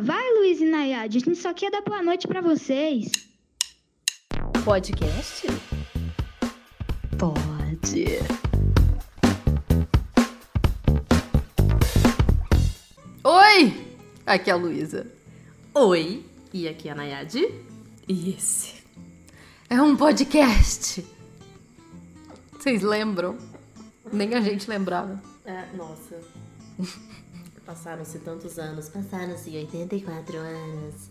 Ah, vai, Luiz e Nayade. A gente só quer dar boa noite pra vocês. Podcast? Pode. Oi! Aqui é a Luísa. Oi, e aqui é a Nayade. E esse é um podcast. Vocês lembram? Nem a gente lembrava. É, nossa. Passaram-se tantos anos, passaram-se 84 anos.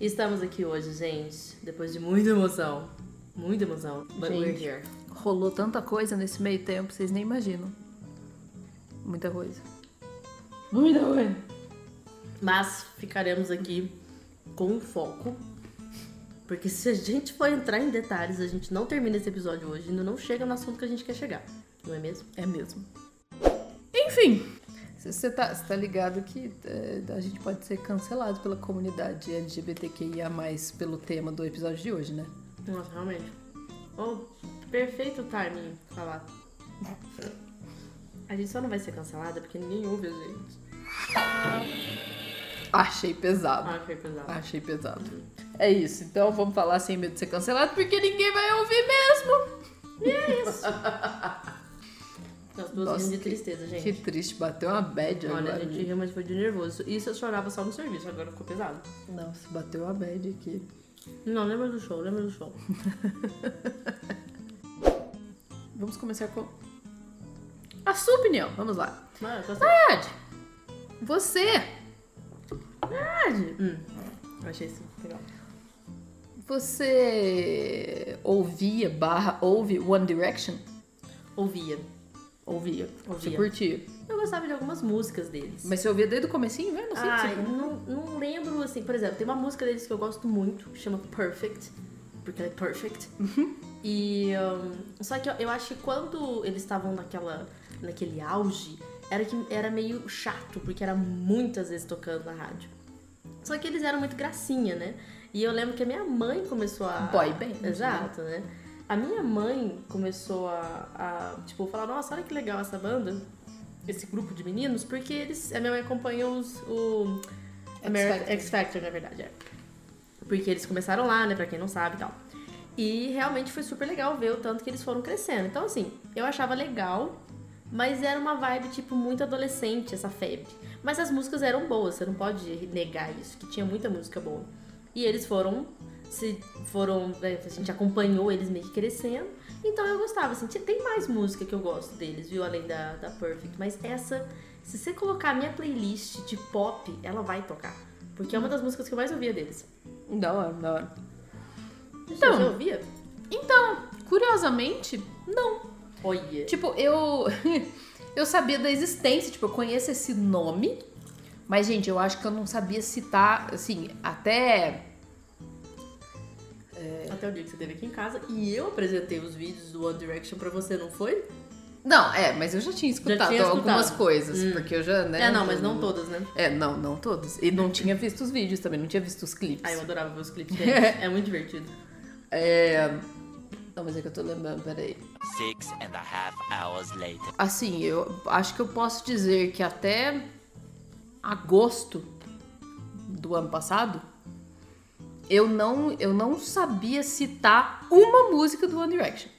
Estamos aqui hoje, gente, depois de muita emoção. Muita emoção. But we're Gente. here. Rolou tanta coisa nesse meio tempo, vocês nem imaginam. Muita coisa. Muita coisa. Mas ficaremos aqui com foco. Porque se a gente for entrar em detalhes, a gente não termina esse episódio hoje, ainda não chega no assunto que a gente quer chegar. Não é mesmo? É mesmo. Enfim, você tá, tá ligado que é, a gente pode ser cancelado pela comunidade LGBTQIA+, pelo tema do episódio de hoje, né? Nossa, realmente. Oh, perfeito timing falar. A gente só não vai ser cancelada porque ninguém ouve a gente. Achei pesado. Foi pesado. Achei pesado. É isso, então vamos falar sem medo de ser cancelado, porque ninguém vai ouvir mesmo. As duas Nossa, de tristeza, gente. Que triste, bateu uma bad Olha, agora. a gente riu, mas foi de nervoso. Isso eu chorava só no serviço, agora ficou pesado. Nossa, bateu uma bad aqui. Não, lembra do show, lembra do show. Vamos começar com a sua opinião. Vamos lá. Ah. Ed, você, Verdade. Hum, eu achei isso legal. você ouvia barra ouve One Direction? Ouvia. Ouvia. Você Ouvia. curtia. Eu gostava de algumas músicas deles. Mas você ouvia desde o comecinho, né? Não sei Ai, se você... não, não lembro, assim, por exemplo, tem uma música deles que eu gosto muito, que chama Perfect, porque ela é perfect. E, um, só que eu, eu acho que quando eles estavam naquela, naquele auge, era, que, era meio chato, porque era muitas vezes tocando na rádio. Só que eles eram muito gracinha, né? E eu lembro que a minha mãe começou a... Boy band, né? Exato, né? A minha mãe começou a, a, tipo, falar, nossa, olha que legal essa banda, esse grupo de meninos, porque eles, a minha mãe acompanhou os, o American. X Factor, na verdade, é. Porque eles começaram lá, né, pra quem não sabe e tal. E realmente foi super legal ver o tanto que eles foram crescendo. Então, assim, eu achava legal, mas era uma vibe, tipo, muito adolescente, essa febre. Mas as músicas eram boas, você não pode negar isso, que tinha muita música boa. E eles foram, se foram, né, a gente acompanhou eles meio que crescendo. Então eu gostava, assim, tem mais música que eu gosto deles, viu, além da, da Perfect. Mas essa, se você colocar a minha playlist de pop, ela vai tocar. Porque é uma das músicas que eu mais ouvia deles. Da hora, da hora. Então, você ouvia? Então, curiosamente, não. Olha. Tipo, eu. eu sabia da existência, tipo, eu conheço esse nome. Mas, gente, eu acho que eu não sabia citar, assim, até. Até o dia que você esteve aqui em casa e eu apresentei os vídeos do One Direction pra você, não foi? Não, é, mas eu já tinha escutado, tinha escutado. algumas coisas, Hum. porque eu já, né? É, não, mas não todas, né? É, não, não todas. E não tinha visto os vídeos também, não tinha visto os clipes. Ai, eu adorava ver os clipes deles. é muito divertido. É. Não, mas é que eu tô lembrando, peraí. Six and a half hours later. Assim, eu acho que eu posso dizer que até agosto do ano passado, eu não, eu não sabia citar uma música do One Direction.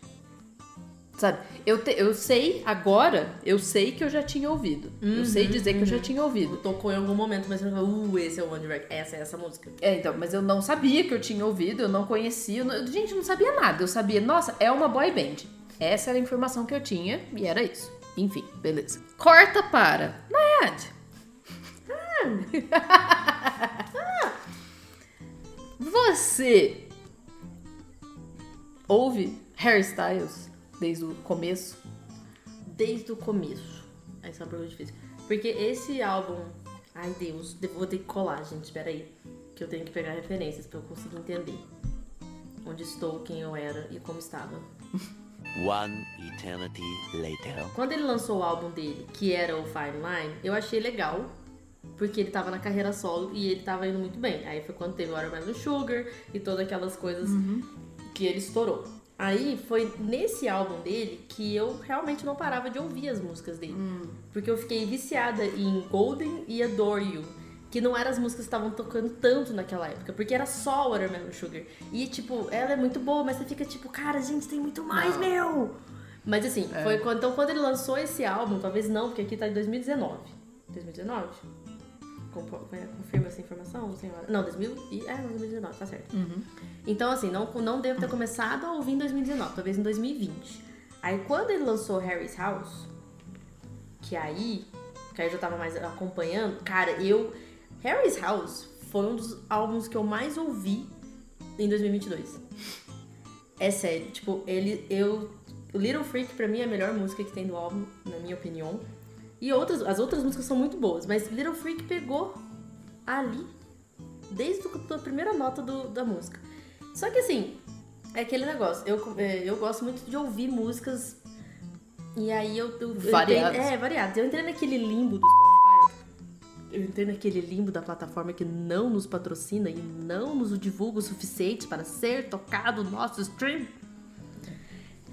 Sabe? Eu, te- eu sei agora, eu sei que eu já tinha ouvido. eu sei dizer que eu já tinha ouvido. Tocou em algum momento, mas você não falou, uh, esse é o One Direction. Essa é essa música. É, então, mas eu não sabia que eu tinha ouvido, eu não conhecia. eu não- gente, eu não sabia nada. Eu sabia, nossa, é uma boy band. Essa era a informação que eu tinha e era isso. Enfim, beleza. Corta para. Nayad. Você ouve hairstyles desde o começo? Desde o começo. Essa é uma pergunta difícil. Porque esse álbum. Ai, Deus, eu vou ter que colar, gente. Espera aí. Que eu tenho que pegar referências pra eu conseguir entender. Onde estou, quem eu era e como estava. One eternity later. Quando ele lançou o álbum dele, que era o Fine Line, eu achei legal. Porque ele tava na carreira solo e ele tava indo muito bem. Aí foi quando teve o Watermelon Sugar e todas aquelas coisas que ele estourou. Aí foi nesse álbum dele que eu realmente não parava de ouvir as músicas dele. Porque eu fiquei viciada em Golden e Adore You, que não eram as músicas que estavam tocando tanto naquela época, porque era só Watermelon Sugar. E, tipo, ela é muito boa, mas você fica tipo, cara, gente, tem muito mais, Não. meu! Mas assim, É. foi quando, então quando ele lançou esse álbum, talvez não, porque aqui tá em 2019. 2019? Confirma essa informação, senhora? Não, 2000 e, é, não, 2019, tá certo. Então, assim, não, não devo ter começado a ouvir em 2019, talvez em 2020. Aí, quando ele lançou Harry's House, que aí, que aí eu já tava mais acompanhando, cara, eu. Harry's House foi um dos álbuns que eu mais ouvi em 2022. É sério, tipo, ele. Eu. Little Freak pra mim é a melhor música que tem do álbum, na minha opinião. E outras, as outras músicas são muito boas, mas Little Freak pegou ali, desde o- a primeira nota do- da música. Só que assim, é aquele negócio, eu, é, eu gosto muito de ouvir músicas e aí eu. eu Variadas. é, variadas. Eu entrei naquele limbo do Spotify. Eu entrei naquele limbo da plataforma que não nos patrocina e não nos divulga o suficiente para ser tocado no nosso stream.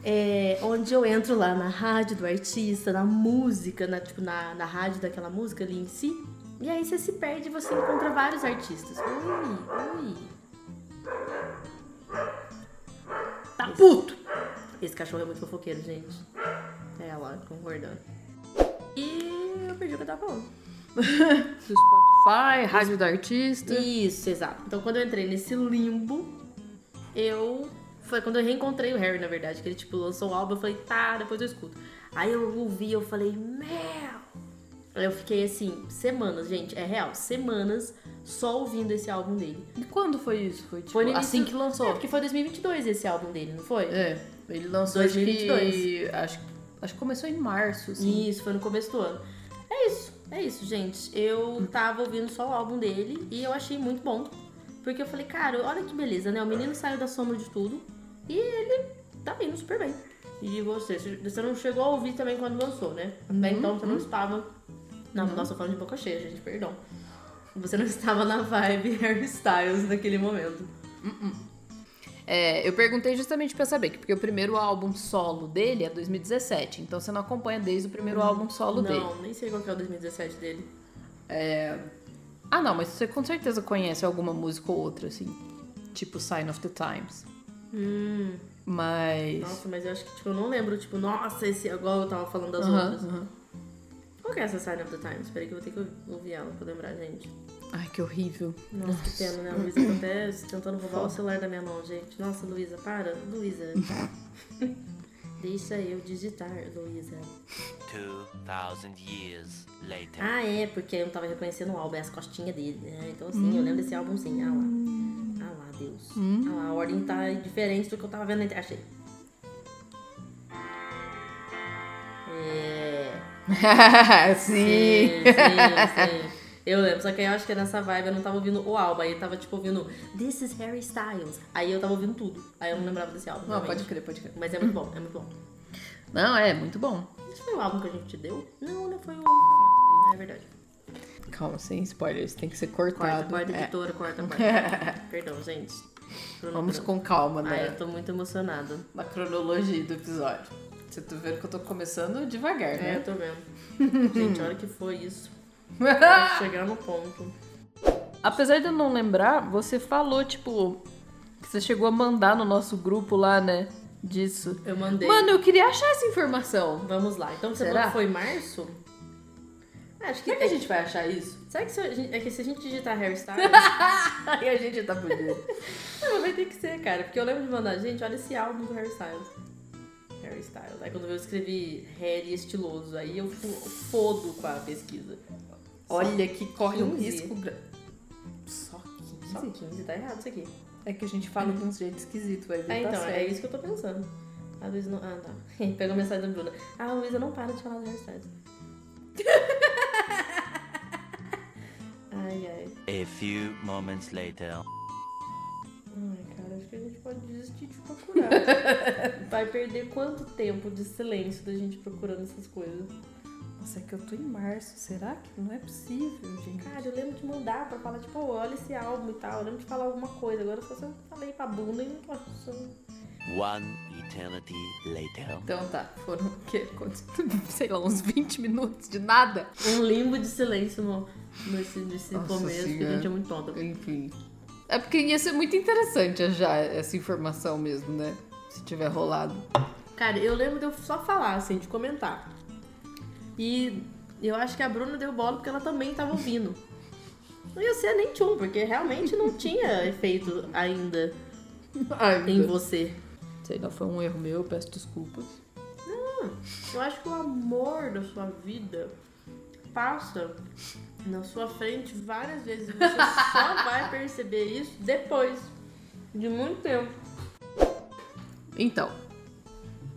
É, onde eu entro lá na rádio do artista, na música, na, tipo, na, na rádio daquela música ali em si. E aí você se perde e você encontra vários artistas. Ui, ui. Tá puto! Esse cachorro é muito fofoqueiro, gente. É lá, concordando. E eu perdi o que eu tava falando. Do Spotify, rádio do artista. Isso, exato. Então quando eu entrei nesse limbo, eu. Foi quando eu reencontrei o Harry, na verdade, que ele tipo lançou o álbum, eu falei, tá, depois eu escuto. Aí eu ouvi, eu falei, meu! Aí eu fiquei assim, semanas, gente, é real, semanas só ouvindo esse álbum dele. E quando foi isso? Foi, tipo, Foi início- assim que É, lançou. porque foi 2022 esse álbum dele, não foi? É, ele lançou 2022. acho que... Acho, acho que começou em março, assim. Isso, foi no começo do ano. É isso, é isso, gente. Eu tava ouvindo só o álbum dele e eu achei muito bom. Porque eu falei, cara, olha que beleza, né? O menino saiu da sombra de tudo e ele tá indo super bem. E você, você não chegou a ouvir também quando lançou, né? Até então você não estava. Não, nossa, eu falando de boca cheia, gente, perdão. Você não estava na vibe Harry Styles naquele momento. É, eu perguntei justamente pra saber, que porque o primeiro álbum solo dele é 2017, então você não acompanha desde o primeiro álbum solo dele. Não, nem sei qual que é o 2017 dele. Ah, não, mas você com certeza conhece alguma música ou outra, assim. Tipo Sign of the Times. Hum, Mas. nossa, mas eu acho que tipo, eu não lembro, tipo, nossa, esse igual eu tava falando das Aham, outras. aham. Qual que é essa Sign of the Times? Espera aí que eu vou ter que ouvir ela pra lembrar, gente. Ai, que horrível. Nossa, que pena, né? A Luísa tá até tentando roubar o celular da minha mão, gente. Nossa, Luísa, para. Luísa. Deixa eu digitar, Luísa. 2,000 years later. Ah, é, porque eu não tava reconhecendo o álbum, é as costinhas dele, né? Então, assim, eu lembro desse álbum sim. Ah lá. Deus. Lá, a ordem tá diferente do que eu tava vendo. Achei. É. Sim. Sim, sim, sim. Eu lembro, só que aí eu acho que nessa vibe eu não tava ouvindo o álbum, aí eu tava tipo ouvindo This is Harry Styles. Aí eu tava ouvindo tudo. Aí eu não lembrava desse álbum. Não, realmente. pode crer, pode crer. Mas é muito bom, é muito bom. Não, é muito bom. Esse foi o álbum que a gente te deu? Não, não foi o. É verdade. Calma, sem spoilers, tem que ser Corta, cortado. corta, É. editora, corta, corta. Perdão, gente. Vamos Crono- com calma, né? eu tô muito emocionada. Na cronologia do episódio. Você tá vendo que eu tô começando devagar, É, eu né? tô vendo. gente, olha que foi isso. Chegar no ponto. Apesar de eu não lembrar, você falou, tipo, que você chegou a mandar no nosso grupo lá, né? Disso. Eu mandei. Mano, eu queria achar essa informação. Vamos lá. Então você Será? falou que foi março? Acho que, Será que a gente vai achar isso? Será que se, a gente- é que se a gente digitar Harry Styles, Aí a gente tá fudido. não, vai ter que ser, cara. Porque eu lembro de mandar, gente, olha esse álbum do. Harry Styles. Aí quando eu escrevi Harry estiloso, aí eu fo- fodo com a pesquisa. Olha que corre um 15. risco. gra- Só 15? Só 15, tá errado isso aqui. É que a gente fala de um jeito esquisito, vai ver. É, tá então, é certo. isso que eu tô pensando. A Luísa não. Ah, tá. Pegou a mensagem da Bruna. Ah, a Luísa não para de falar do Harry Styles. ai, ai. A few moments later. Ai, cara, acho que a gente pode desistir de procurar. Vai perder quanto tempo de silêncio da gente procurando essas coisas? Nossa, é que eu tô em março. Será que não é possível, gente? Cara, eu lembro de mandar pra falar, tipo, "Ô, olha esse álbum e tal. Eu lembro de falar alguma coisa. Agora só se eu falei pra bunda e não achando. One eternity later. Então tá, foram o quê? Quantos- Sei lá, uns 20 minutos de nada. Um limbo de silêncio no, nesse, nesse Nossa começo, que a gente é muito tonta. Enfim. É porque ia ser muito interessante já essa informação mesmo, né? Se tiver rolado. Cara, eu lembro de eu só falar, assim, de comentar. E eu acho que a Bruna deu bola porque ela também tava ouvindo. Não ia ser nem tchum, porque realmente não tinha efeito ainda em você. Sei lá, foi um erro meu, eu peço desculpas. Eu acho que o amor da sua vida passa na sua frente várias vezes. Você só vai perceber isso depois de muito tempo. Então,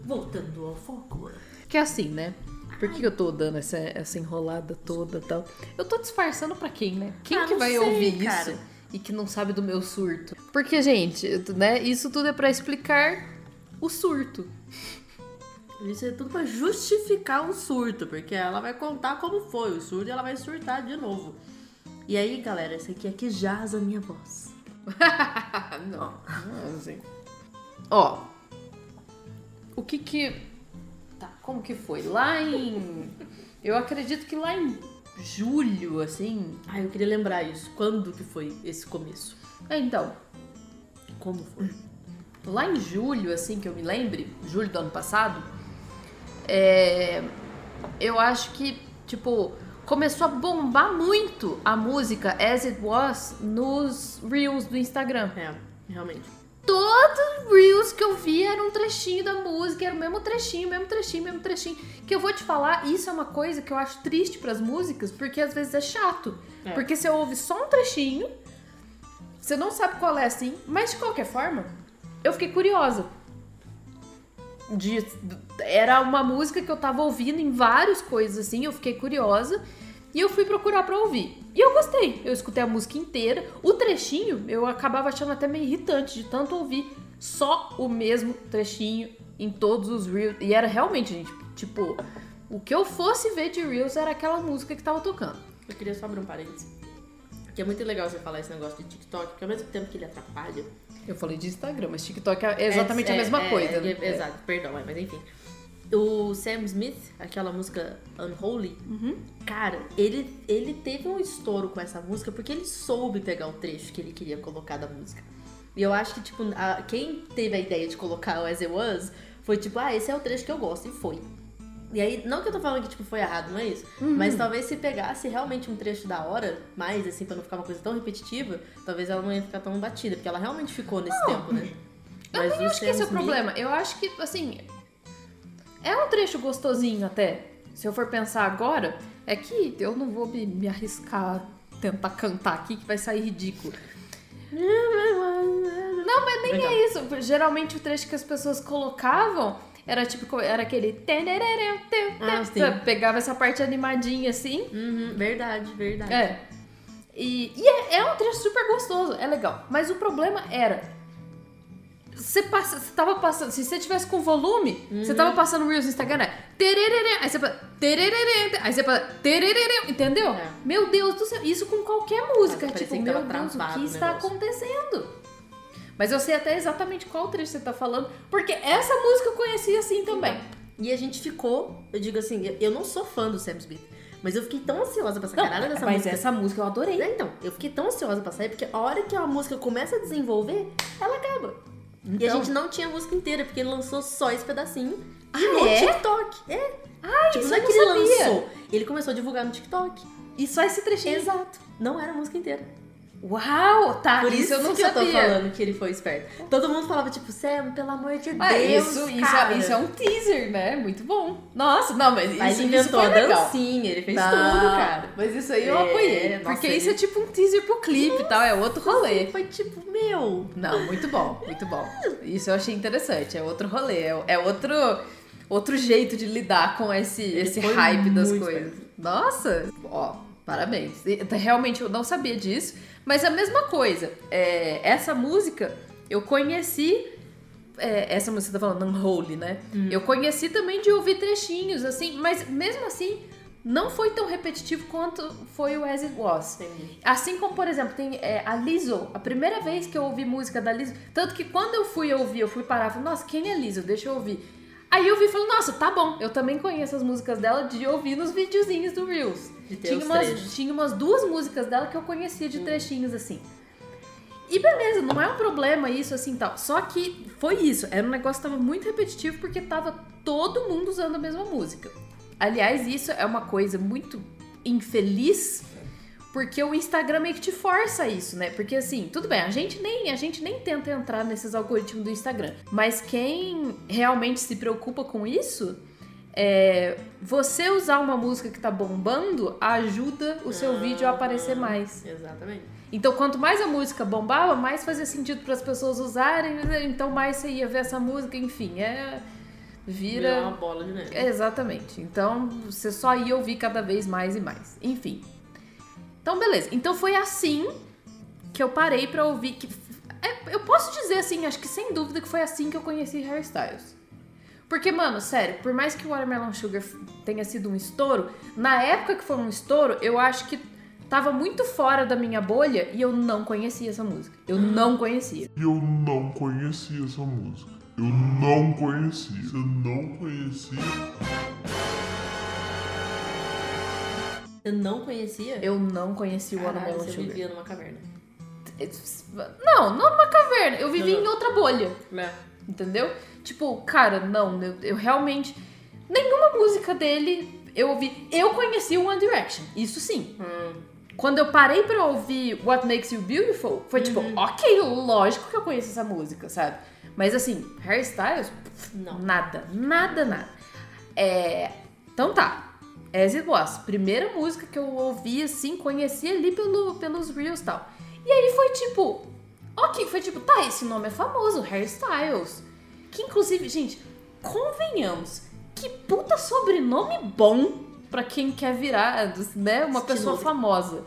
Voltando ao foco. que é assim, né? Por que eu tô dando essa, essa enrolada toda e tal? Eu tô disfarçando pra quem, né? Quem Ah, que não vai sei, ouvir cara. isso e que não sabe do meu surto? Porque, gente, né? Isso tudo é pra explicar o surto. Isso é tudo pra justificar o surto, porque ela vai contar como foi o surto e ela vai surtar de novo. E aí, galera, esse aqui é que jaz a minha voz. não, não, assim. Ó, o que que. Tá, como que foi? Lá em. Eu acredito que lá em julho, assim. Ah, eu queria lembrar isso. Quando que foi esse começo? É, então, Como foi? Lá em julho, assim, que eu me lembre, julho do ano passado, é, eu acho que, tipo, começou a bombar muito a música As It Was nos Reels do Instagram. É, realmente. Todos os Reels que eu vi era um trechinho da música, era o mesmo trechinho, mesmo trechinho, mesmo trechinho. Que eu vou te falar, isso é uma coisa que eu acho triste pras músicas, porque às vezes é chato. É. Porque você ouve só um trechinho, você não sabe qual é assim, mas de qualquer forma, eu fiquei curiosa. De- era uma música que eu tava ouvindo em várias coisas assim, eu fiquei curiosa e eu fui procurar pra ouvir. E eu gostei. Eu escutei a música inteira. O trechinho eu acabava achando até meio irritante de tanto ouvir só o mesmo trechinho em todos os reels. E era realmente, gente, tipo, o que eu fosse ver de reels era aquela música que tava tocando. Eu queria só abrir um parênteses. Que é muito legal você falar esse negócio de TikTok, porque ao mesmo tempo que ele atrapalha. Eu falei de Instagram, mas TikTok é exatamente a mesma é, coisa, é, né? é, Exato, perdão, é, mas enfim. O Sam Smith, aquela música Unholy, Uhum. cara, ele, ele teve um estouro com essa música porque ele soube pegar o trecho que ele queria colocar da música. E eu acho que, tipo, a- quem teve a ideia de colocar o As It Was foi tipo, ah, esse é o trecho que eu gosto, e foi. E aí, não que eu tô falando que, tipo, foi errado, não é isso? Uhum. Mas talvez se pegasse realmente um trecho da hora, mais, assim, pra não ficar uma coisa tão repetitiva, talvez ela não ia ficar tão batida, porque ela realmente ficou nesse tempo, né? Eu Mas nem o acho que esse é o problema. Eu acho que, assim, é um trecho gostosinho até. Se eu for pensar agora, é que eu não vou me, me arriscar tentar cantar aqui que vai sair ridículo. Não, mas nem Legal. é isso. Geralmente o trecho que as pessoas colocavam era tipo, era aquele. Ah, sim. Pegava essa parte animadinha assim. Uhum, verdade, verdade. É. E, e é, é um trecho super gostoso, é legal. Mas o problema era. Você, passa, você tava passando. Se você tivesse com volume, você tava passando Reels no Instagram, né? Aí você. Tererê, aí você. Tererê, entendeu? É. Meu Deus do céu, isso com qualquer música. Parecia tipo, meu Deus, o que está acontecendo? Mas eu sei até exatamente qual trecho você tá falando, porque essa música eu conheci assim também. E a gente ficou, eu digo assim, eu- não sou fã do Sam Smith, mas eu fiquei tão ansiosa pra essa Não, caralho dessa mas música. essa música eu adorei. É, Então, eu fiquei tão ansiosa pra sair, porque a hora que a música começa a desenvolver, ela acaba. e a Então- gente não tinha a música inteira, porque ele lançou só esse pedacinho Ah, no é? TikTok. É. Ah, tipo, isso não é que ele lançou, ele começou a divulgar no TikTok. E só esse trechinho. Exato. Não era a música inteira. Uau, tá. Por isso, isso, eu não que sabia. eu tô falando que ele foi esperto. Todo mundo falava, tipo, Sam, pelo amor de Ah, Deus, isso, isso, é, isso é um teaser, né? Muito bom. Nossa, não, mas, isso, inventou isso a foi legal. dancinha, ele fez Não, tudo, cara. Mas isso aí eu É, apoiei. porque ele- isso é tipo um teaser pro clipe e tal, é outro rolê. Foi tipo, meu. Não, muito bom, muito bom. Isso eu achei interessante, é outro rolê, é, é outro, outro jeito de lidar com esse, esse hype das coisas. Nossa, ó, parabéns. Realmente eu não sabia disso, mas a mesma coisa, é, essa música eu conheci. é, essa música tá falando, Unholy, né? Eu conheci também de ouvir trechinhos, assim, mas mesmo assim, não foi tão repetitivo quanto foi o As It Was. Entendi. Assim como, por exemplo, tem é, a Lizzo. A primeira vez que eu ouvi música da Lizzo. Tanto que quando eu fui ouvir, eu fui parar e falei, nossa, quem é Lizzo? Deixa eu ouvir. Aí eu vi e falei, nossa, tá bom. Eu também conheço as músicas dela de ouvir nos videozinhos do Reels. De ter Tinha umas, tinha umas duas músicas dela que eu conhecia de trechinhos assim. E beleza, não é um problema isso assim tal. Só que foi isso. Era um negócio que tava muito repetitivo porque tava todo mundo usando a mesma música. Aliás, isso é uma coisa muito infeliz porque o Instagram meio que te força isso, né? Porque assim, tudo bem, a gente nem a gente nem tenta entrar nesses algoritmos do Instagram, mas quem realmente se preocupa com isso é você usar uma música que tá bombando ajuda o seu vídeo a aparecer mais. Exatamente. Então, quanto mais a música bombava, mais fazia sentido para as pessoas usarem, então mais você ia ver essa música, enfim, é Vira vira uma bola de neve. Exatamente. Então, você só ia ouvir cada vez mais e mais. Enfim. Então, beleza. Então foi assim que eu parei pra ouvir que é, eu posso dizer assim, acho que sem dúvida que foi assim que eu conheci Harry Styles. Porque, mano, sério, por mais que o Watermelon Sugar tenha sido um estouro, na época que foi um estouro, eu acho que tava muito fora da minha bolha e eu não conhecia essa música. Eu não conhecia. E eu não conhecia essa música. Eu não conhecia. Você não conhecia? Você não conhecia? Eu não conhecia o Watermelon você Sugar. vivia numa caverna. Não, não numa caverna. Eu vivia Não. em outra bolha. Né? Entendeu? Tipo, cara, não, eu, eu realmente. Nenhuma música dele eu ouvi. Eu conheci o One Direction, isso sim. Hum. Quando eu parei pra ouvir What Makes You Beautiful, foi tipo, ok, lógico que eu conheço essa música, sabe? Mas assim, Harry Styles, pff, Não. nada, nada, nada. É. Então tá. As It Was, primeira música que eu ouvi assim, conheci ali pelo, pelos Reels e tal. E aí foi tipo, ok, foi tipo, tá, esse nome é famoso, Harry Styles. Que inclusive, gente, convenhamos, que puta sobrenome bom pra quem quer virar, né, uma pessoa famosa.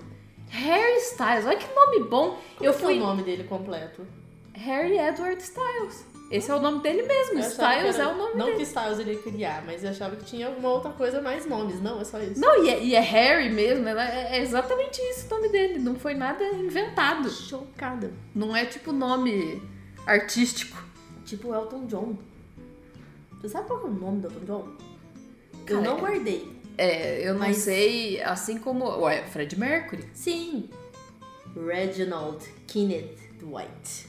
Harry Styles, olha que nome bom. Eu eu fui fui o nome dele completo. Harry Edward Styles. Esse é o nome dele mesmo. Styles que é era- o nome Não dele. que Styles ele ia criar, mas eu achava que tinha alguma outra coisa mais nomes. Não, é só isso. Não, e é, e é Harry mesmo, ela- é, é exatamente isso o nome dele. Não foi nada inventado. Chocada. Não é tipo nome artístico. Tipo Elton John. Você sabe qual é o nome do Elton John? Cara, eu não é- guardei. É, eu não Mas- sei, assim como. Ué, Fred Mercury. Sim. Reginald Kenneth Dwight.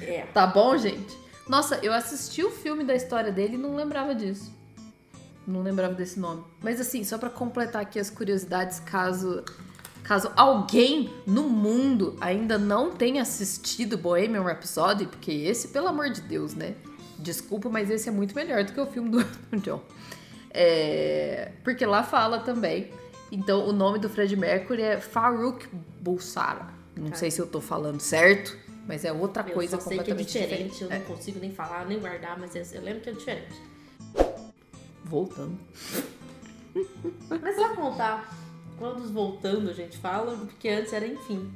É. Tá bom, gente? Nossa, eu assisti o filme da história dele e não lembrava disso. Não lembrava desse nome. Mas assim, só pra completar aqui as curiosidades, caso caso alguém no mundo ainda não tenha assistido Bohemian Rhapsody, porque esse, pelo amor de Deus, né? Desculpa, mas esse é muito melhor do que o filme do Elton John. É, porque lá fala também. Então, o nome do Fred Mercury é Farouk Bulsara. Não sei se eu tô falando certo, mas é outra Eu coisa só sei que é completamente diferente, diferente. eu não consigo nem falar, nem guardar, mas eu lembro que é diferente. Voltando. Mas só contar quando voltando a gente fala, porque antes era enfim.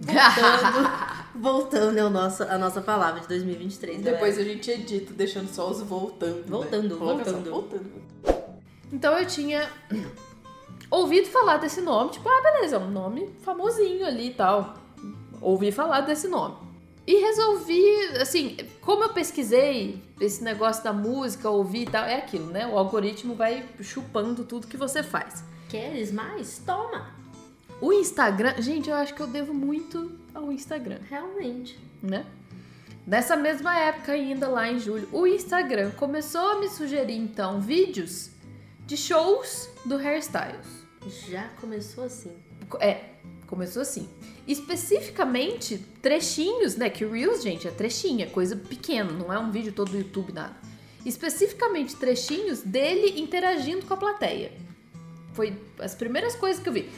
Voltando, voltando é o nosso, a nossa palavra de 2023. Depois galera. a gente edita, deixando só os voltando. Voltando, né? Coloca só voltando. voltando. Então eu tinha ouvido falar desse nome, tipo, ah, beleza, é um nome famosinho ali e tal. Ouvi falar desse nome. E resolvi, assim, como eu pesquisei esse negócio da música, ouvi e tal, é aquilo, né? O algoritmo vai chupando tudo que você faz. Queres mais? Toma! O Instagram, gente, eu acho que eu devo muito ao Instagram. Realmente. né? Nessa mesma época, ainda lá em julho, o Instagram começou a me sugerir então vídeos de shows do hairstyles. Já começou assim. É, começou assim. Especificamente trechinhos, né? Que Reels, gente, é trechinho, é coisa pequena, não é um vídeo todo do YouTube, nada. Especificamente trechinhos dele interagindo com a plateia. Foi as primeiras coisas que eu vi.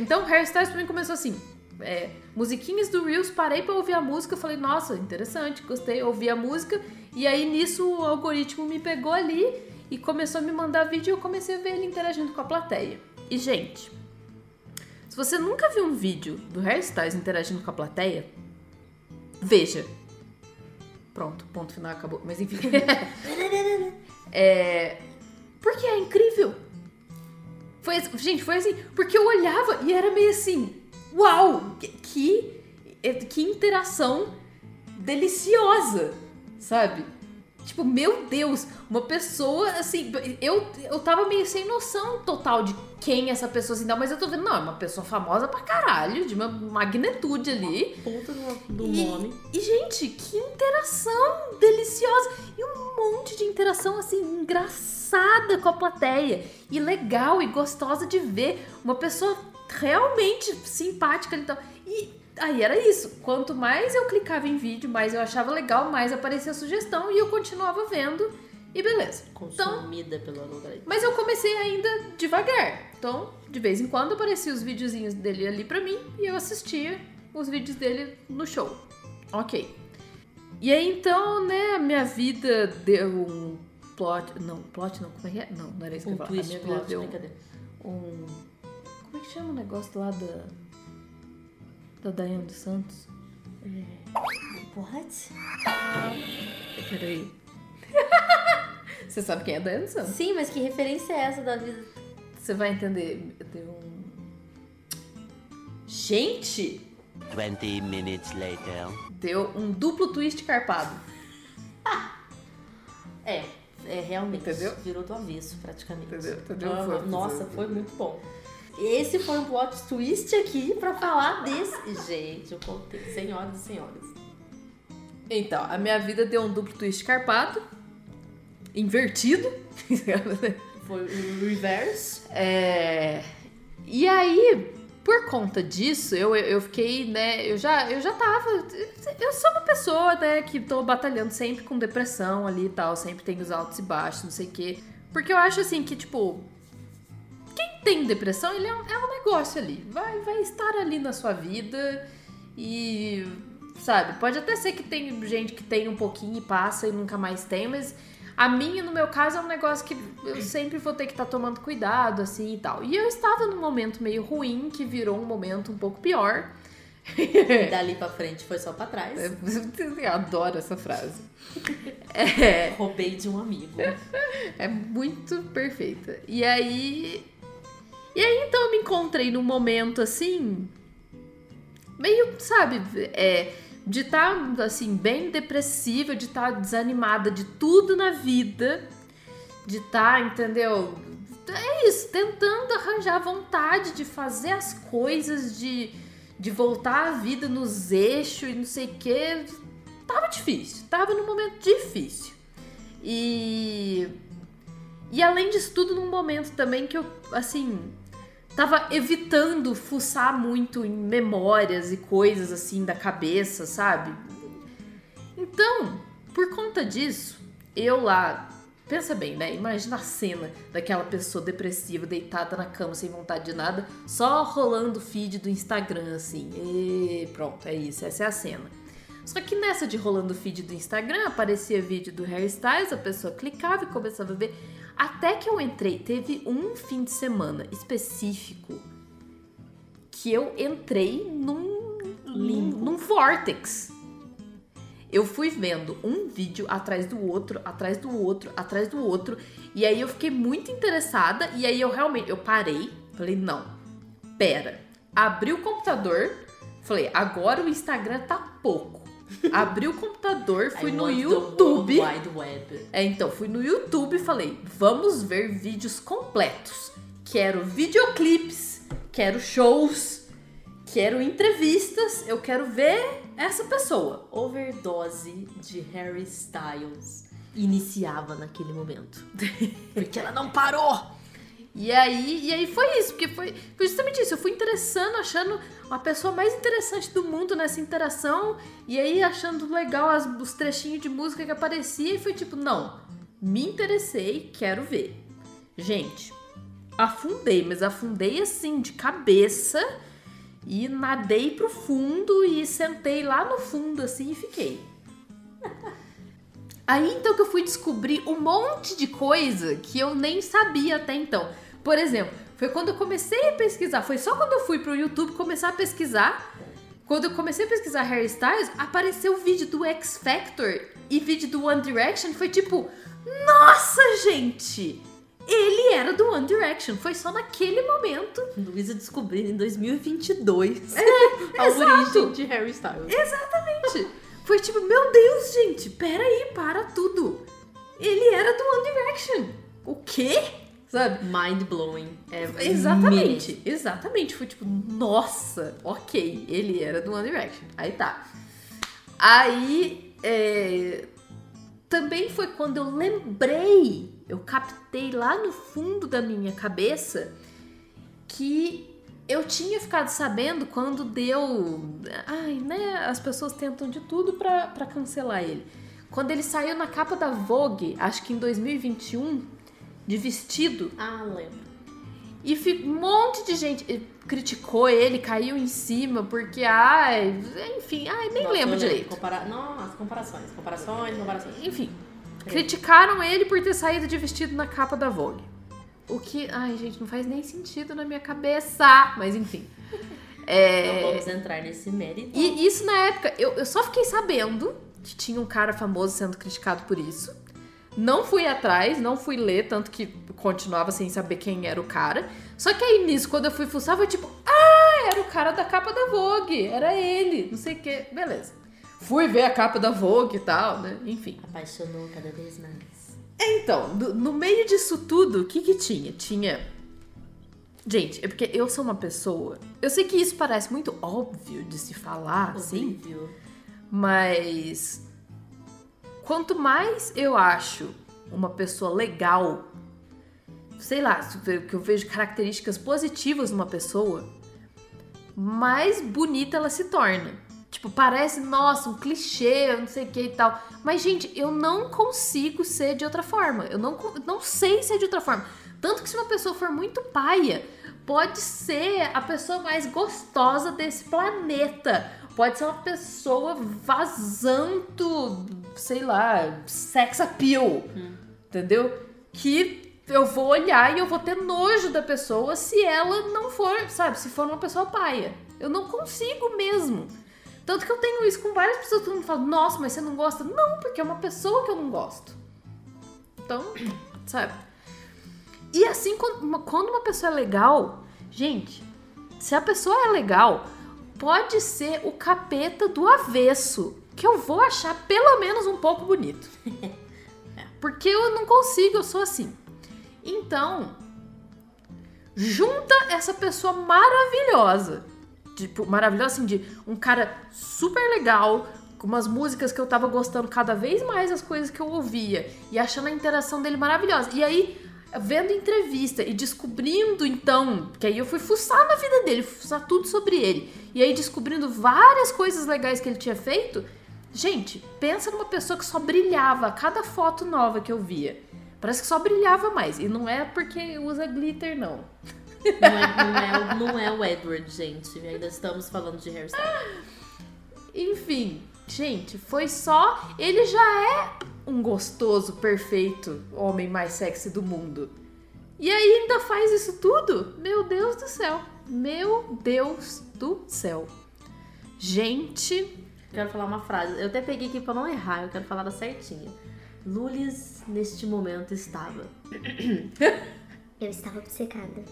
Então, Hairstyles pra mim começou assim. é, musiquinhas do Reels, parei pra ouvir a música, falei, nossa, interessante, gostei, ouvi a música, e aí nisso o algoritmo me pegou ali e começou a me mandar vídeo e eu comecei a ver ele interagindo com a plateia. E, gente, se você nunca viu um vídeo do Hairstyles interagindo com a plateia, veja. Pronto, ponto final acabou. Mas enfim. É, Porque é incrível. Foi, assim- gente, foi assim, porque eu olhava e era meio assim, uau, que, que, que interação deliciosa, sabe? Tipo, meu Deus, uma pessoa assim, eu, eu tava meio sem noção total de quem essa pessoa assim, não, mas eu tô vendo, não, é uma pessoa famosa pra caralho, de uma magnitude ali. Puta do, do E, nome. e, gente, que interação deliciosa. E um monte de interação, assim, engraçada com a plateia. E legal e gostosa de ver. Uma pessoa realmente simpática e tal. E aí era isso. Quanto mais eu clicava em vídeo, mais eu achava legal, mais aparecia a sugestão. E eu continuava vendo. E beleza. Então, Consumida pelo algoritmo. mas eu comecei ainda devagar. Então, de vez em quando apareciam os videozinhos dele ali pra mim e eu assistia os vídeos dele no show. Ok. E aí então, né, a minha vida deu um plot. Não, plot não, como é que é? Não, não era isso que eu Um ia falar. A twist minha vida plot, deu brincadeira. um. Como é que chama o negócio lá da. Da Dayane dos Santos? What? Peraí. Você sabe quem é dos Santos? Sim, mas que referência é essa da vida? Você vai entender. Deu um. Gente! 20 minutes later. Deu um duplo twist carpado. É, é realmente. Entendeu? Virou do avesso, praticamente. Entendeu? Entendeu? Aham. Foi- Nossa, foi muito bom. Esse foi um plot twist aqui pra falar desse. Gente, eu contei. Senhoras e senhores. Então, a minha vida deu um duplo twist carpado. Invertido. Foi o reverse. É, E aí, por conta disso, eu, eu fiquei, né? Eu já, eu já tava. Eu sou uma pessoa, né, que tô batalhando sempre com depressão ali e tal. Sempre tem os altos e baixos, não sei o quê. Porque eu acho assim que, tipo. Quem tem depressão, ele é um, é um negócio ali. Vai, vai estar ali na sua vida. E. Sabe, pode até ser que tem gente que tem um pouquinho e passa e nunca mais tem, mas a minha, no meu caso, é um negócio que eu sempre vou ter que estar tomando cuidado, assim e tal. E eu estava num momento meio ruim, que virou um momento um pouco pior. E dali pra frente foi só pra trás. Eu adoro essa frase. É, Roubei de um amigo. é muito perfeita. E aí. E aí, então, eu me encontrei num momento assim. Meio, sabe, é, de estar, assim, bem depressiva, de estar desanimada de tudo na vida, de estar, entendeu? É isso, tentando arranjar vontade de fazer as coisas, de, de voltar a vida nos eixos e não sei o quê. Tava difícil, tava num momento difícil. E. E além disso tudo, num momento também que eu, assim, tava evitando fuçar muito em memórias e coisas assim da cabeça, sabe? Então, por conta disso, eu lá. Pensa bem, né? Imagina a cena daquela pessoa depressiva, deitada na cama, sem vontade de nada, só rolando o feed do Instagram, assim. E pronto, é isso, essa é a cena. Só que nessa de rolando o feed do Instagram, aparecia vídeo do Harry Styles, a pessoa clicava e começava a ver. Até que eu entrei, teve um fim de semana específico que eu entrei num, num, num vortex. Eu fui vendo um vídeo atrás do outro, atrás do outro, atrás do outro, e aí eu fiquei muito interessada e aí eu realmente eu parei, falei não, pera, abri o computador, falei agora o Instagram tá pouco. Abri o computador, fui I no YouTube. Wide Web. É, então, fui no YouTube e falei: vamos ver vídeos completos. Quero videoclipes, quero shows, quero entrevistas, eu quero ver essa pessoa. Overdose de Harry Styles iniciava naquele momento. Porque ela não parou! E aí, e aí foi isso, porque foi, foi justamente isso. Eu fui interessando, achando a pessoa mais interessante do mundo nessa interação, e aí achando legal as- os trechinhos de música que aparecia, e foi tipo, não, me interessei, quero ver. Gente, afundei, mas afundei assim, de cabeça, e nadei pro fundo e sentei lá no fundo assim e fiquei. Aí então que eu fui descobrir um monte de coisa que eu nem sabia até então. Por exemplo, foi quando eu comecei a pesquisar, foi só quando eu fui pro YouTube começar a pesquisar. Quando eu comecei a pesquisar Harry Styles, apareceu o vídeo do X Factor e vídeo do One Direction. Foi tipo, nossa, gente! ele era do One Direction. Foi só naquele momento. Luísa descobrindo em 2022 a É, exato. origem de Harry Styles. Exatamente. Foi tipo, meu Deus, gente, peraí, para tudo. Ele era do One Direction. O quê? Sabe? Mind blowing. É Exatamente, exatamente. Foi tipo, nossa, ok, ele era do One Direction. Aí tá. Aí, é, também foi quando eu lembrei, eu captei lá no fundo da minha cabeça que eu tinha ficado sabendo quando deu. Ai, né? As pessoas tentam de tudo pra cancelar ele. Quando ele saiu na capa da Vogue, acho que em 2021, de vestido, Ah, lembro. e um monte de gente criticou ele, caiu em cima, porque, ai, enfim, ai, nem Nossa, lembro direito. Compara... Nossa, comparações, comparações, comparações. Enfim, criticaram ele por ter saído de vestido na capa da Vogue. O que, ai, gente, não faz nem sentido na minha cabeça, mas enfim. É, Não vamos entrar nesse mérito. E isso na época, eu, eu só fiquei sabendo que tinha um cara famoso sendo criticado por isso. Não fui atrás, não fui ler, tanto que continuava sem saber quem era o cara. Só que aí nisso, quando eu fui fuçar, foi tipo, ah, era o cara da capa da Vogue, era ele, não sei o que, beleza. Fui ver a capa da Vogue e tal, né? Enfim. Apaixonou cada vez mais. Então, no, no meio disso tudo, o que que tinha? Tinha. Gente, é porque eu sou uma pessoa. Eu sei que isso parece muito óbvio de se falar, assim. Horrível. Mas quanto mais eu acho uma pessoa legal, sei lá, que eu vejo características positivas numa pessoa, mais bonita ela se torna. Tipo, parece, nossa, um clichê, não sei o que e tal. Mas, gente, eu não consigo ser de outra forma. Eu não, não sei ser de outra forma. Tanto que se uma pessoa for muito paia, pode ser a pessoa mais gostosa desse planeta. Pode ser uma pessoa vazando, sei lá, sex appeal. Entendeu? Que eu vou olhar e eu vou ter nojo da pessoa se ela não for, sabe, se for uma pessoa paia. Eu não consigo mesmo. Tanto que eu tenho isso com várias pessoas, todo mundo fala, nossa, mas você não gosta? Não, porque é uma pessoa que eu não gosto. Então, sabe? E assim, quando uma pessoa é legal, gente, se a pessoa é legal, pode ser o capeta do avesso, que eu vou achar pelo menos um pouco bonito. Porque eu não consigo, eu sou assim. Então, junta essa pessoa maravilhosa. Tipo, maravilhosa assim, de um cara super legal, com umas músicas que eu tava gostando cada vez mais as coisas que eu ouvia. E achando a interação dele maravilhosa. E aí, vendo entrevista e descobrindo, então, que aí eu fui fuçar na vida dele, fuçar tudo sobre ele. E aí descobrindo várias coisas legais que ele tinha feito. Gente, pensa numa pessoa que só brilhava a cada foto nova que eu via. Parece que só brilhava mais. E não é porque usa glitter, não. Não é, não, é, o- não é o Edward, gente. Ainda estamos falando de Harry Styles. Enfim, gente, foi só. Ele já é um gostoso, perfeito homem mais sexy do mundo. E aí ainda faz isso tudo? Meu Deus do céu. Meu Deus do céu. Gente, Quero falar uma frase. Eu até peguei aqui pra não errar, eu quero falar da certinha. Lulis, neste momento, estava. Eu estava obcecada.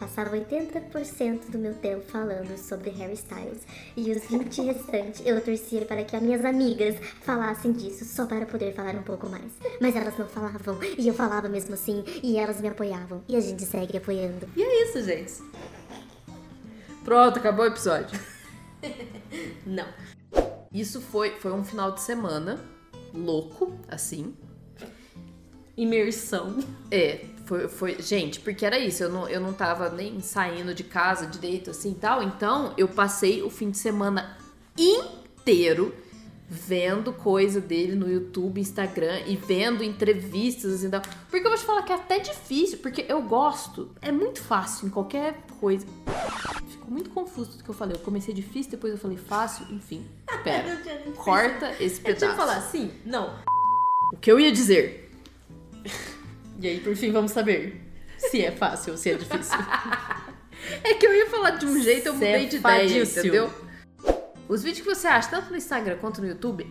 Passava 80% do meu tempo falando sobre Harry Styles. E os 20 restantes eu torcia para que as minhas amigas falassem disso, só para poder falar um pouco mais. Mas elas não falavam, e eu falava mesmo assim, e elas me apoiavam. E a gente segue apoiando. E é isso, gente. pronto, acabou o episódio. Não. Isso foi, foi um final de semana louco, assim. Imersão. É, foi, foi. Gente, porque era isso, eu não, eu não tava nem saindo de casa direito assim e tal. Então, eu passei o fim de semana inteiro vendo coisa dele no YouTube, Instagram e vendo entrevistas e tal. Porque eu vou te falar que é até difícil, porque eu gosto. É muito fácil em qualquer coisa. Ficou muito confuso tudo que eu falei. Eu comecei difícil, depois eu falei fácil, enfim. Pera, corta esse Eu pedaço. tinha que falar sim? Não. O que eu ia dizer? E aí, por fim, vamos saber se é fácil ou se é difícil. É que eu ia falar de um jeito, eu mudei de ideia, entendeu? Os vídeos que você acha, tanto no Instagram quanto no YouTube,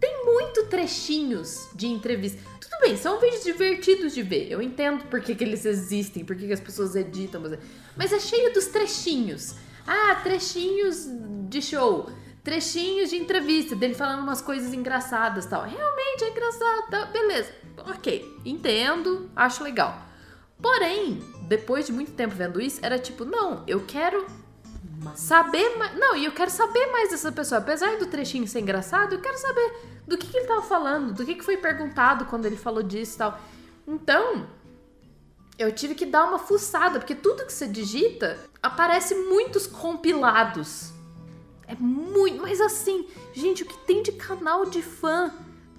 tem muito trechinhos de entrevista. Tudo bem, são vídeos divertidos de ver. Eu entendo por que, que eles existem, por que, que as pessoas editam. Mas, mas é cheio dos trechinhos. Ah, trechinhos de show. Trechinhos de entrevista, dele falando umas coisas engraçadas tal. Realmente é engraçado, tá? beleza. Ok, entendo, acho legal. Porém, depois de muito tempo vendo isso, era tipo, não, eu quero saber mais. Não, e eu quero saber mais dessa pessoa. Apesar do trechinho ser engraçado, eu quero saber do que, que ele tava falando, do que, que foi perguntado quando ele falou disso e tal. Então, eu tive que dar uma fuçada, porque tudo que você digita aparece muitos compilados. É muito, mas assim, gente, o que tem de canal de fã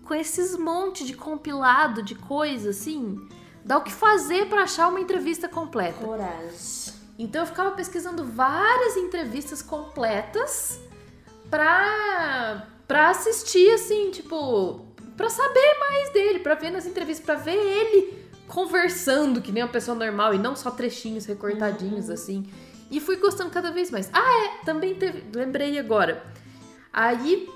com esses monte de compilado de coisa assim, dá o que fazer pra achar uma entrevista completa. Coragem. Então eu ficava pesquisando várias entrevistas completas pra, pra assistir, assim, tipo, pra saber mais dele, pra ver nas entrevistas, pra ver ele conversando que nem uma pessoa normal e não só trechinhos recortadinhos, assim. E fui gostando cada vez mais. Ah, é, também teve, lembrei agora. Aí,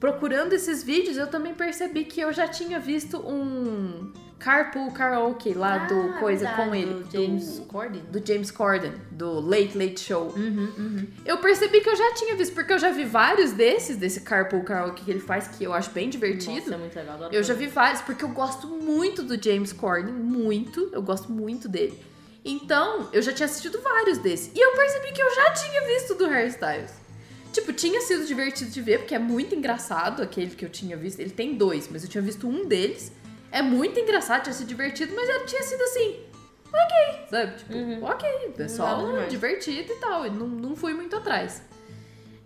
procurando esses vídeos, eu também percebi que eu já tinha visto um Carpool Karaoke lá do Ah, coisa verdade, com ele. do James Corden. Do James Corden, do Late Late Show. Uhum, uhum. Eu percebi que eu já tinha visto, porque eu já vi vários desses, desse Carpool Karaoke que ele faz, que eu acho bem divertido. Nossa, é muito legal. adoro Eu já vi vários, porque eu gosto muito do James Corden, muito, eu gosto muito dele. Então, eu já tinha assistido vários desses. E eu percebi que eu já tinha visto do Harry Styles. Tipo, tinha sido divertido de ver, porque é muito engraçado aquele que eu tinha visto. Ele tem dois, mas eu tinha visto um deles. É muito engraçado, tinha sido divertido, mas tinha sido assim, ok, sabe? Tipo, ok, pessoal, Nada demais. divertido e tal. E não, não fui muito atrás.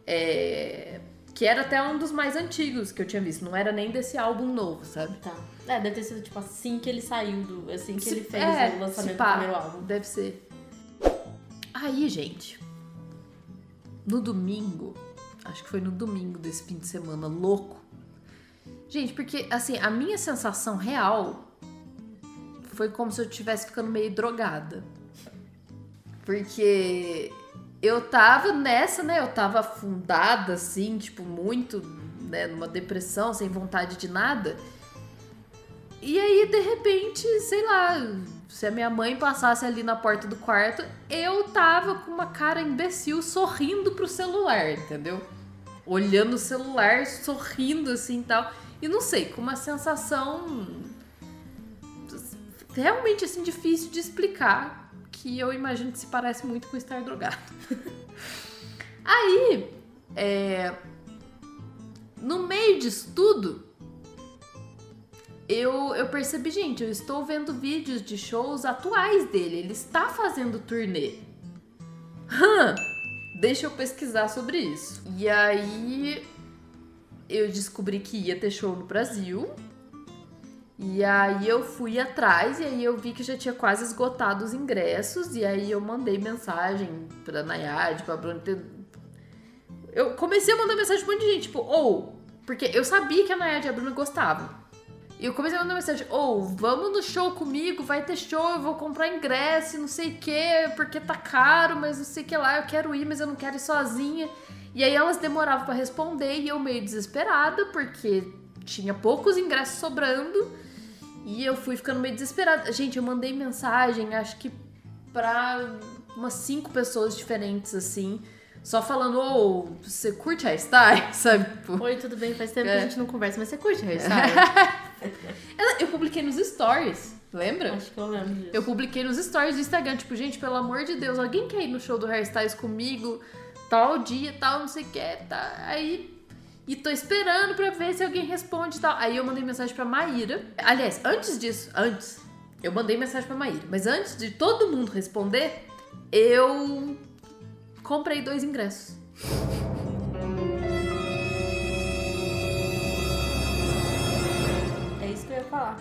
É, Que era até um dos mais antigos que eu tinha visto. Não era nem desse álbum novo, sabe? Tá. É, deve ter sido tipo assim que ele saiu do. Assim que Se- ele fez é, o lançamento do primeiro álbum. Deve ser. Aí, gente. No domingo. Acho que foi no domingo desse fim de semana louco. Gente, porque assim, a minha sensação real foi como se eu estivesse ficando meio drogada. Porque eu tava nessa, né? Eu tava afundada, assim, tipo, muito, né? Numa depressão, sem vontade de nada. E aí, de repente, sei lá, se a minha mãe passasse ali na porta do quarto, eu tava com uma cara imbecil sorrindo pro celular, entendeu? Olhando o celular, sorrindo assim e tal. E não sei, com uma sensação realmente assim difícil de explicar, que eu imagino que se parece muito com estar drogado. Aí, é, no meio disso tudo, eu, eu percebi, gente, eu estou vendo vídeos de shows atuais dele. Ele está fazendo turnê. Deixa eu pesquisar sobre isso. E aí eu descobri que ia ter show no Brasil. E aí eu fui atrás e aí eu vi que já tinha quase esgotado os ingressos. E aí eu mandei mensagem pra Nayade, pra Bruna. Eu comecei a mandar mensagem pra um monte de gente, tipo, ou, porque eu sabia que a Nayade e a Bruna gostavam. E eu comecei a mandar mensagem, ou, vamos no show comigo, vai ter show, eu vou comprar ingresso, não sei o que, porque tá caro, mas não sei o que lá, eu quero ir, mas eu não quero ir sozinha. E aí elas demoravam pra responder e eu meio desesperada, porque tinha poucos ingressos sobrando. E eu fui ficando meio desesperada. Gente, eu mandei mensagem, acho que pra umas cinco pessoas diferentes, assim. Só falando, ô, você curte a Style, sabe? Tipo, Oi, tudo bem? Faz tempo que É. a gente não conversa, mas você curte ela- eu publiquei nos stories, lembra? Acho que eu lembro disso. Eu publiquei nos stories do Instagram, tipo, gente, pelo amor de Deus, alguém quer ir no show do Harry Styles comigo? Tal dia, tal, não sei o que, tá. Aí. E tô esperando pra ver se alguém responde e tal. Aí eu mandei mensagem pra Maíra. Aliás, antes disso, antes, eu mandei mensagem pra Maíra. Mas antes de todo mundo responder, eu comprei dois ingressos. É isso que eu ia falar.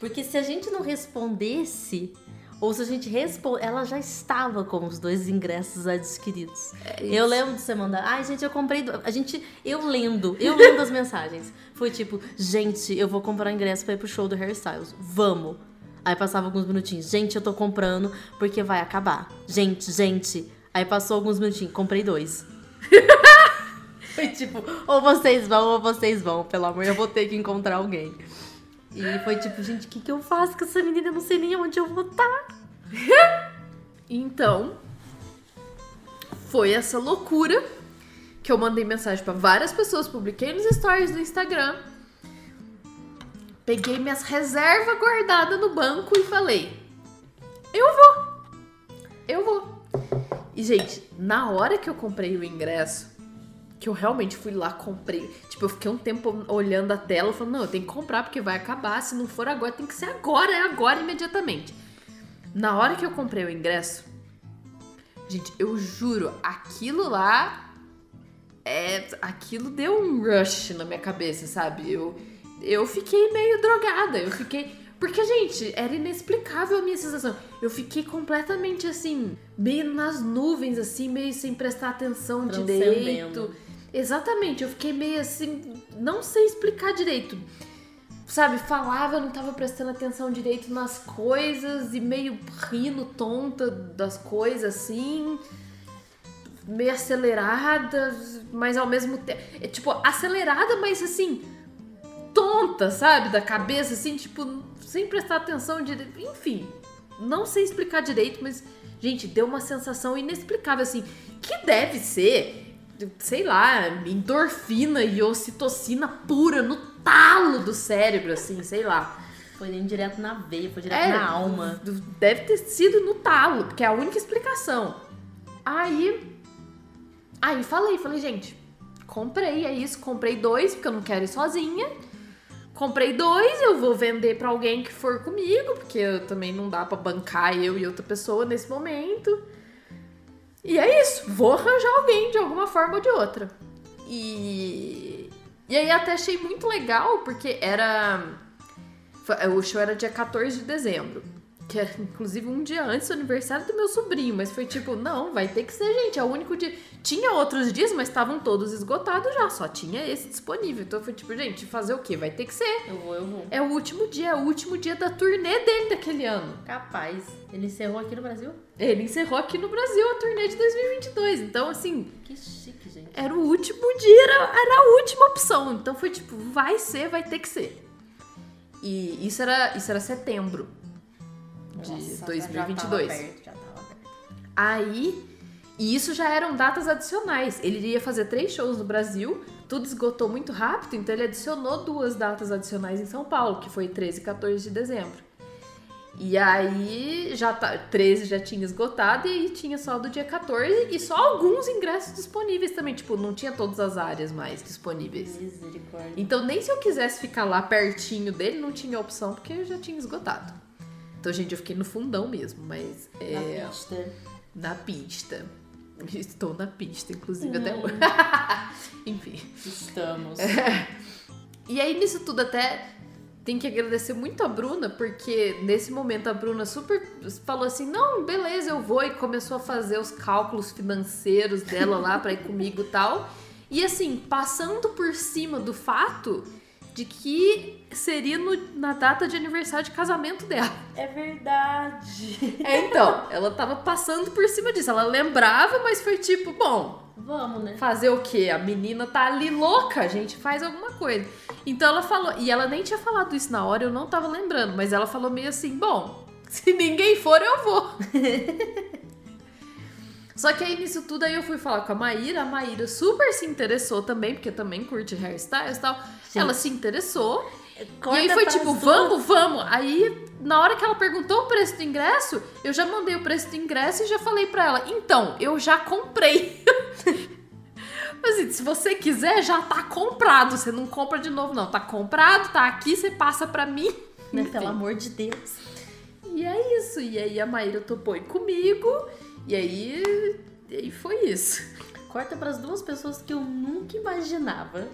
Porque se a gente não respondesse, ou se a gente respondesse, ela já estava com os dois ingressos adquiridos. eu lembro de você mandar, ai gente, eu comprei. do-" A gente, eu lendo, eu lendo as mensagens. Foi tipo, gente, eu vou comprar ingresso pra ir pro show do Harry Styles. Vamos. Aí passava alguns minutinhos, gente, eu tô comprando porque vai acabar. Gente, gente. Aí passou alguns minutinhos, comprei dois. Foi tipo, ou vocês vão ou vocês vão, pelo amor, eu vou ter que encontrar alguém. E foi tipo, gente, o que, que eu faço com essa menina? Eu não sei nem onde eu vou estar. Então, foi essa loucura que eu mandei mensagem pra várias pessoas, publiquei nos stories do Instagram. Peguei minhas reservas guardadas no banco e falei: Eu vou. Eu vou. E, gente, na hora que eu comprei o ingresso, que eu realmente fui lá, comprei. Tipo, eu fiquei um tempo olhando a tela, falando: Não, eu tenho que comprar porque vai acabar. Se não for agora, tem que ser agora, é agora, imediatamente. Na hora que eu comprei o ingresso, gente, eu juro, aquilo lá é, aquilo deu um rush na minha cabeça, sabe? Eu eu fiquei meio drogada, eu fiquei porque, gente, era inexplicável a minha sensação. Eu fiquei completamente assim, meio nas nuvens, assim, meio sem prestar atenção direito. Exatamente, eu fiquei meio assim, não sei explicar direito sabe, falava, eu não tava prestando atenção direito nas coisas e meio rindo tonta das coisas assim, meio acelerada, mas ao mesmo tempo, é, tipo, acelerada, mas assim, tonta, sabe, da cabeça, assim, tipo, sem prestar atenção direito, enfim, não sei explicar direito, mas, gente, deu uma sensação inexplicável, assim, que deve ser sei lá, endorfina e ocitocina pura no talo do cérebro, assim, sei lá. Foi nem direto na veia, foi direto É, na alma. Deve ter sido no talo, porque é a única explicação. Aí. Aí falei, falei, gente, comprei, é isso, comprei dois, porque eu não quero ir sozinha. Comprei dois, eu vou vender pra alguém que for comigo, porque eu também não dá pra bancar eu e outra pessoa nesse momento. E é isso, vou arranjar alguém de alguma forma ou de outra. E. E aí até achei muito legal, porque era. O show era dia 14 de dezembro. Que era inclusive um dia antes do aniversário do meu sobrinho. Mas foi tipo, não, vai ter que ser, gente. É o único dia. Tinha outros dias, mas estavam todos esgotados já. Só tinha esse disponível. Então foi tipo, gente, fazer o quê? Vai ter que ser. Eu vou, eu vou. É o último dia, é o último dia da turnê dele daquele ano. Capaz. Ele encerrou aqui no Brasil? Ele encerrou aqui no Brasil a turnê de 2022. Então, assim, Que chique, gente. era o último dia, era, era a última opção. Então foi tipo, vai ser, vai ter que ser. E isso era, isso era setembro de Nossa, Já 2022. tava perto, já tava perto. Aí, e isso já eram datas adicionais. Ele iria fazer três shows no Brasil, tudo esgotou muito rápido, então ele adicionou duas datas adicionais em São Paulo, que foi 13 e 14 de dezembro. E aí, já tá, 13 já tinha esgotado e tinha só do dia 14 e só alguns ingressos disponíveis também. Tipo, não tinha todas as áreas mais disponíveis. Misericórdia. Então, nem se eu quisesse ficar lá pertinho dele, não tinha opção, porque já tinha esgotado. Então, gente, eu fiquei no fundão mesmo, mas Na é, pista. na pista. Estou na pista, inclusive, até hoje. Enfim. Estamos. E aí, nisso tudo, até tem que agradecer muito a Bruna, porque nesse momento a Bruna super falou assim: não, beleza, eu vou, e começou a fazer os cálculos financeiros dela lá pra ir comigo e tal. E assim, passando por cima do fato de que seria no- na data de aniversário de casamento dela. É verdade. É, então, ela tava passando por cima disso. Ela lembrava, mas foi tipo, bom, Vamos, né? Fazer o quê? A menina tá ali louca, a gente faz alguma coisa. Então ela falou, e ela nem tinha falado isso na hora, eu não tava lembrando, mas ela falou meio assim: bom, se ninguém for, eu vou. Só que aí nisso tudo aí eu fui falar com a Maíra, a Maíra super se interessou também, porque também curte hairstyles e tal. Sim. Ela se interessou. E aí foi tipo, vamos, vamos. Aí, na hora que ela perguntou o preço do ingresso, eu já mandei o preço do ingresso e já falei pra ela, então, eu já comprei. Mas assim, se você quiser, já tá comprado. Você não compra de novo, não. Tá comprado, tá aqui, você passa pra mim. Né, pelo amor de Deus. E é isso. E aí a Maíra topou ir comigo. E aí, e foi isso. Corta pras duas pessoas que eu nunca imaginava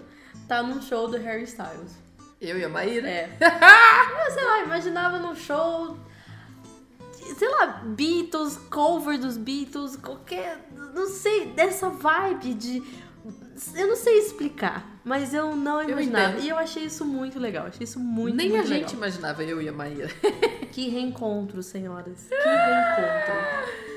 tá num show do Harry Styles. Eu e a Maíra. É. eu, sei lá, imaginava num show. Sei lá, Beatles, cover dos Beatles, qualquer. Não sei, dessa vibe de. Eu não sei explicar, mas eu não Eu imaginava. entendo. e eu achei isso muito legal. Achei isso muito, Nem muito a gente legal. imaginava, eu e a Maíra. Que reencontro, senhoras. Que reencontro.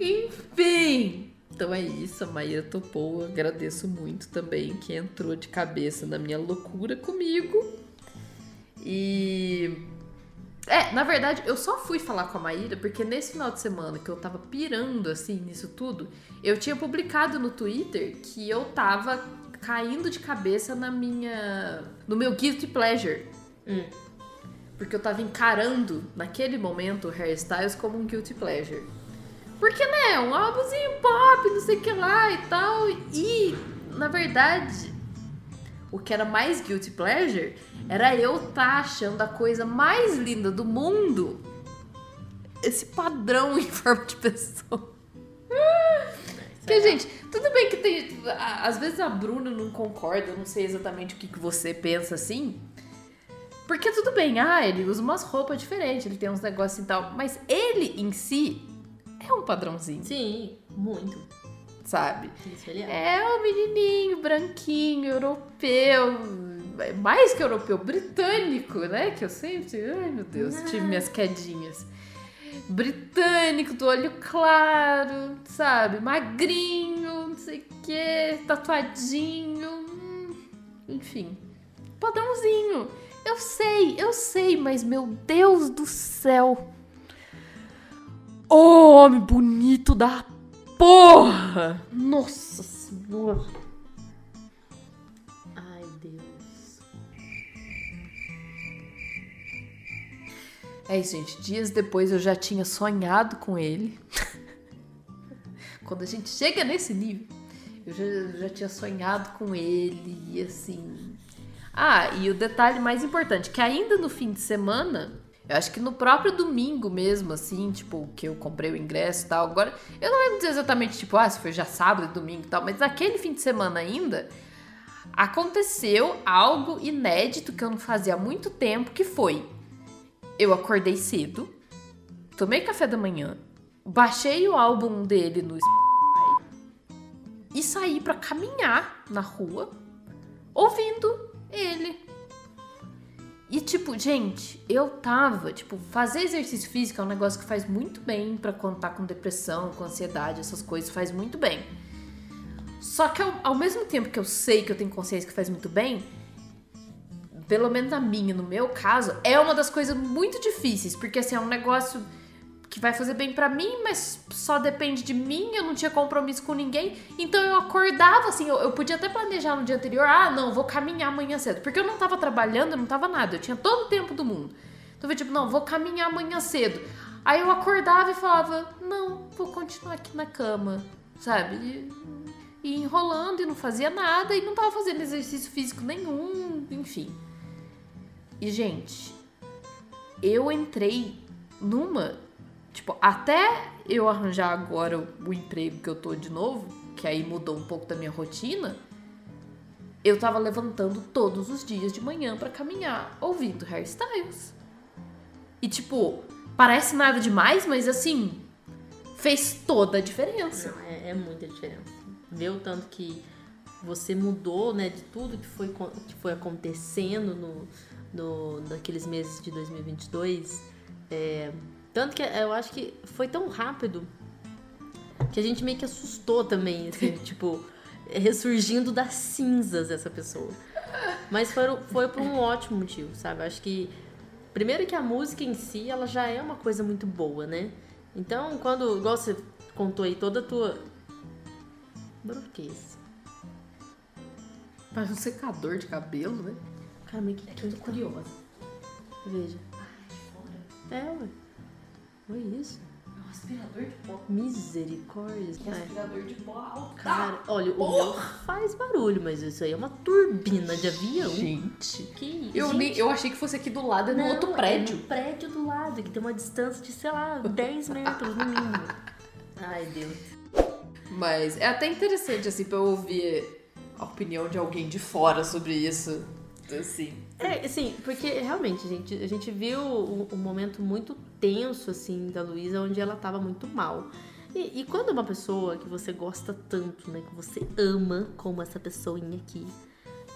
Enfim. Então é isso, a Maíra topou. Agradeço muito também que entrou de cabeça na minha loucura comigo. E. É, na verdade, eu só fui falar com a Maíra porque nesse final de semana que eu tava pirando assim nisso tudo, eu tinha publicado no Twitter que eu tava caindo de cabeça na minha. no meu guilty pleasure. Hum. Porque eu tava encarando, naquele momento, o hairstyles como um guilty pleasure. Porque, né, um álbumzinho pop, não sei o que lá e tal. E, na verdade, o que era mais guilty pleasure era eu tá achando a coisa mais linda do mundo esse padrão em forma de pessoa. Porque, gente, tudo bem que tem. Às vezes a Bruna não concorda, eu não sei exatamente o que, que você pensa assim. Porque tudo bem, ah, ele usa umas roupas diferentes, ele tem uns negócios e tal. Mas ele em si é um padrãozinho, Sim, muito. sabe? Isso ele é. É um menininho branquinho, europeu, mais que europeu, britânico, né? Que eu sempre, ai meu Deus, tive minhas quedinhas. Britânico, do olho claro, sabe? Magrinho, não sei o que, tatuadinho, hum, enfim. Padrãozinho. Eu sei, eu sei, mas meu Deus do céu. Ô, homem bonito da porra! Nossa senhora! Ai, Deus. É isso, gente. Dias depois eu já tinha sonhado com ele. Quando a gente chega nesse nível, eu já, já tinha sonhado com ele e assim. Ah, e o detalhe mais importante, que ainda no fim de semana, eu acho que no próprio domingo mesmo, assim, tipo, que eu comprei o ingresso e tal. Agora, eu não lembro dizer exatamente, tipo, ah, se foi já sábado, domingo e tal, mas naquele fim de semana ainda, aconteceu algo inédito que eu não fazia há muito tempo, que foi eu acordei cedo, tomei café da manhã, baixei o álbum dele no Spotify e saí pra caminhar na rua ouvindo ele. E tipo, gente, eu tava, tipo, fazer exercício físico é um negócio que faz muito bem pra quando tá com depressão, com ansiedade, essas coisas, faz muito bem. Só que ao, ao mesmo tempo que eu sei que eu tenho consciência que faz muito bem, pelo menos na minha, no meu caso, é uma das coisas muito difíceis, porque assim, é um negócio que vai fazer bem pra mim, mas só depende de mim, eu não tinha compromisso com ninguém. Então eu acordava assim, eu, eu podia até planejar no dia anterior, ah, não, vou caminhar amanhã cedo, porque eu não tava trabalhando, eu não tava nada, eu tinha todo o tempo do mundo. Então eu tipo, não, vou caminhar amanhã cedo. Aí eu acordava e falava, não, vou continuar aqui na cama, sabe? E, e enrolando e não fazia nada e não tava fazendo exercício físico nenhum, enfim. E, gente, eu entrei numa. Tipo, até eu arranjar agora o, emprego que eu tô de novo, que aí mudou um pouco da minha rotina, eu tava levantando todos os dias de manhã pra caminhar, ouvindo hairstyles. E, tipo, parece nada demais, mas assim, fez toda a diferença. Não, é, é muita diferença. Ver o tanto que você mudou, né, de tudo que foi, que foi acontecendo no, no, naqueles meses de 2022. É, tanto que eu acho que foi tão rápido que a gente meio que assustou também, assim, tipo, ressurgindo das cinzas essa pessoa. Mas foi, foi por um ótimo motivo, sabe? Eu acho que, primeiro que a música em si, ela já é uma coisa muito boa, né? Então, quando, igual você contou aí toda a tua... Que é esse? Faz um secador de cabelo, né? Cara, meio que tô curiosa. Veja. É, ué. Foi isso. É um aspirador de pó. Misericórdia. É Ai, aspirador de pó alto. Cara, olha, o meu faz barulho, mas isso aí é uma turbina de avião. Gente. Que isso? Eu, nem, eu achei que fosse aqui do lado, é no não, outro É prédio. no prédio do lado, que tem uma distância de, sei lá, 10 metros no mínimo. Ai, Deus. Mas é até interessante, assim, pra eu ouvir a opinião de alguém de fora sobre isso. Assim. É, assim, porque realmente, gente, a gente viu um, um momento muito tenso, assim, da Luísa, onde ela tava muito mal. E, e quando uma pessoa que você gosta tanto, né, que você ama como essa pessoinha aqui,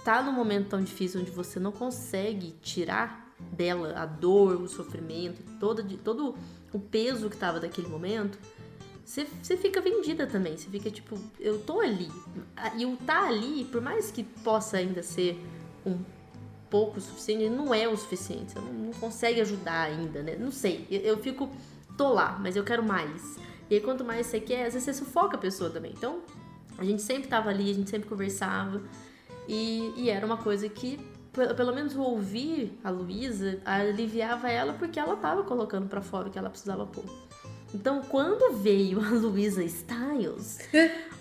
tá num momento tão difícil onde você não consegue tirar dela a dor, o sofrimento, todo, todo o peso que tava daquele momento, você, você fica vendida também. Você fica tipo, eu tô ali. E o tá ali, por mais que possa ainda ser um pouco o suficiente, não é o suficiente. Você não, não consegue ajudar ainda, né? Não sei. Eu, eu, fico, tô lá, mas eu quero mais. E aí, quanto mais você quer, às vezes você sufoca a pessoa também. Então, a gente sempre tava ali, a gente sempre conversava. E, e era uma coisa que, pelo menos, ouvir a Luísa aliviava ela porque ela tava colocando para fora o que ela precisava pôr. Então, quando veio a Luísa Styles,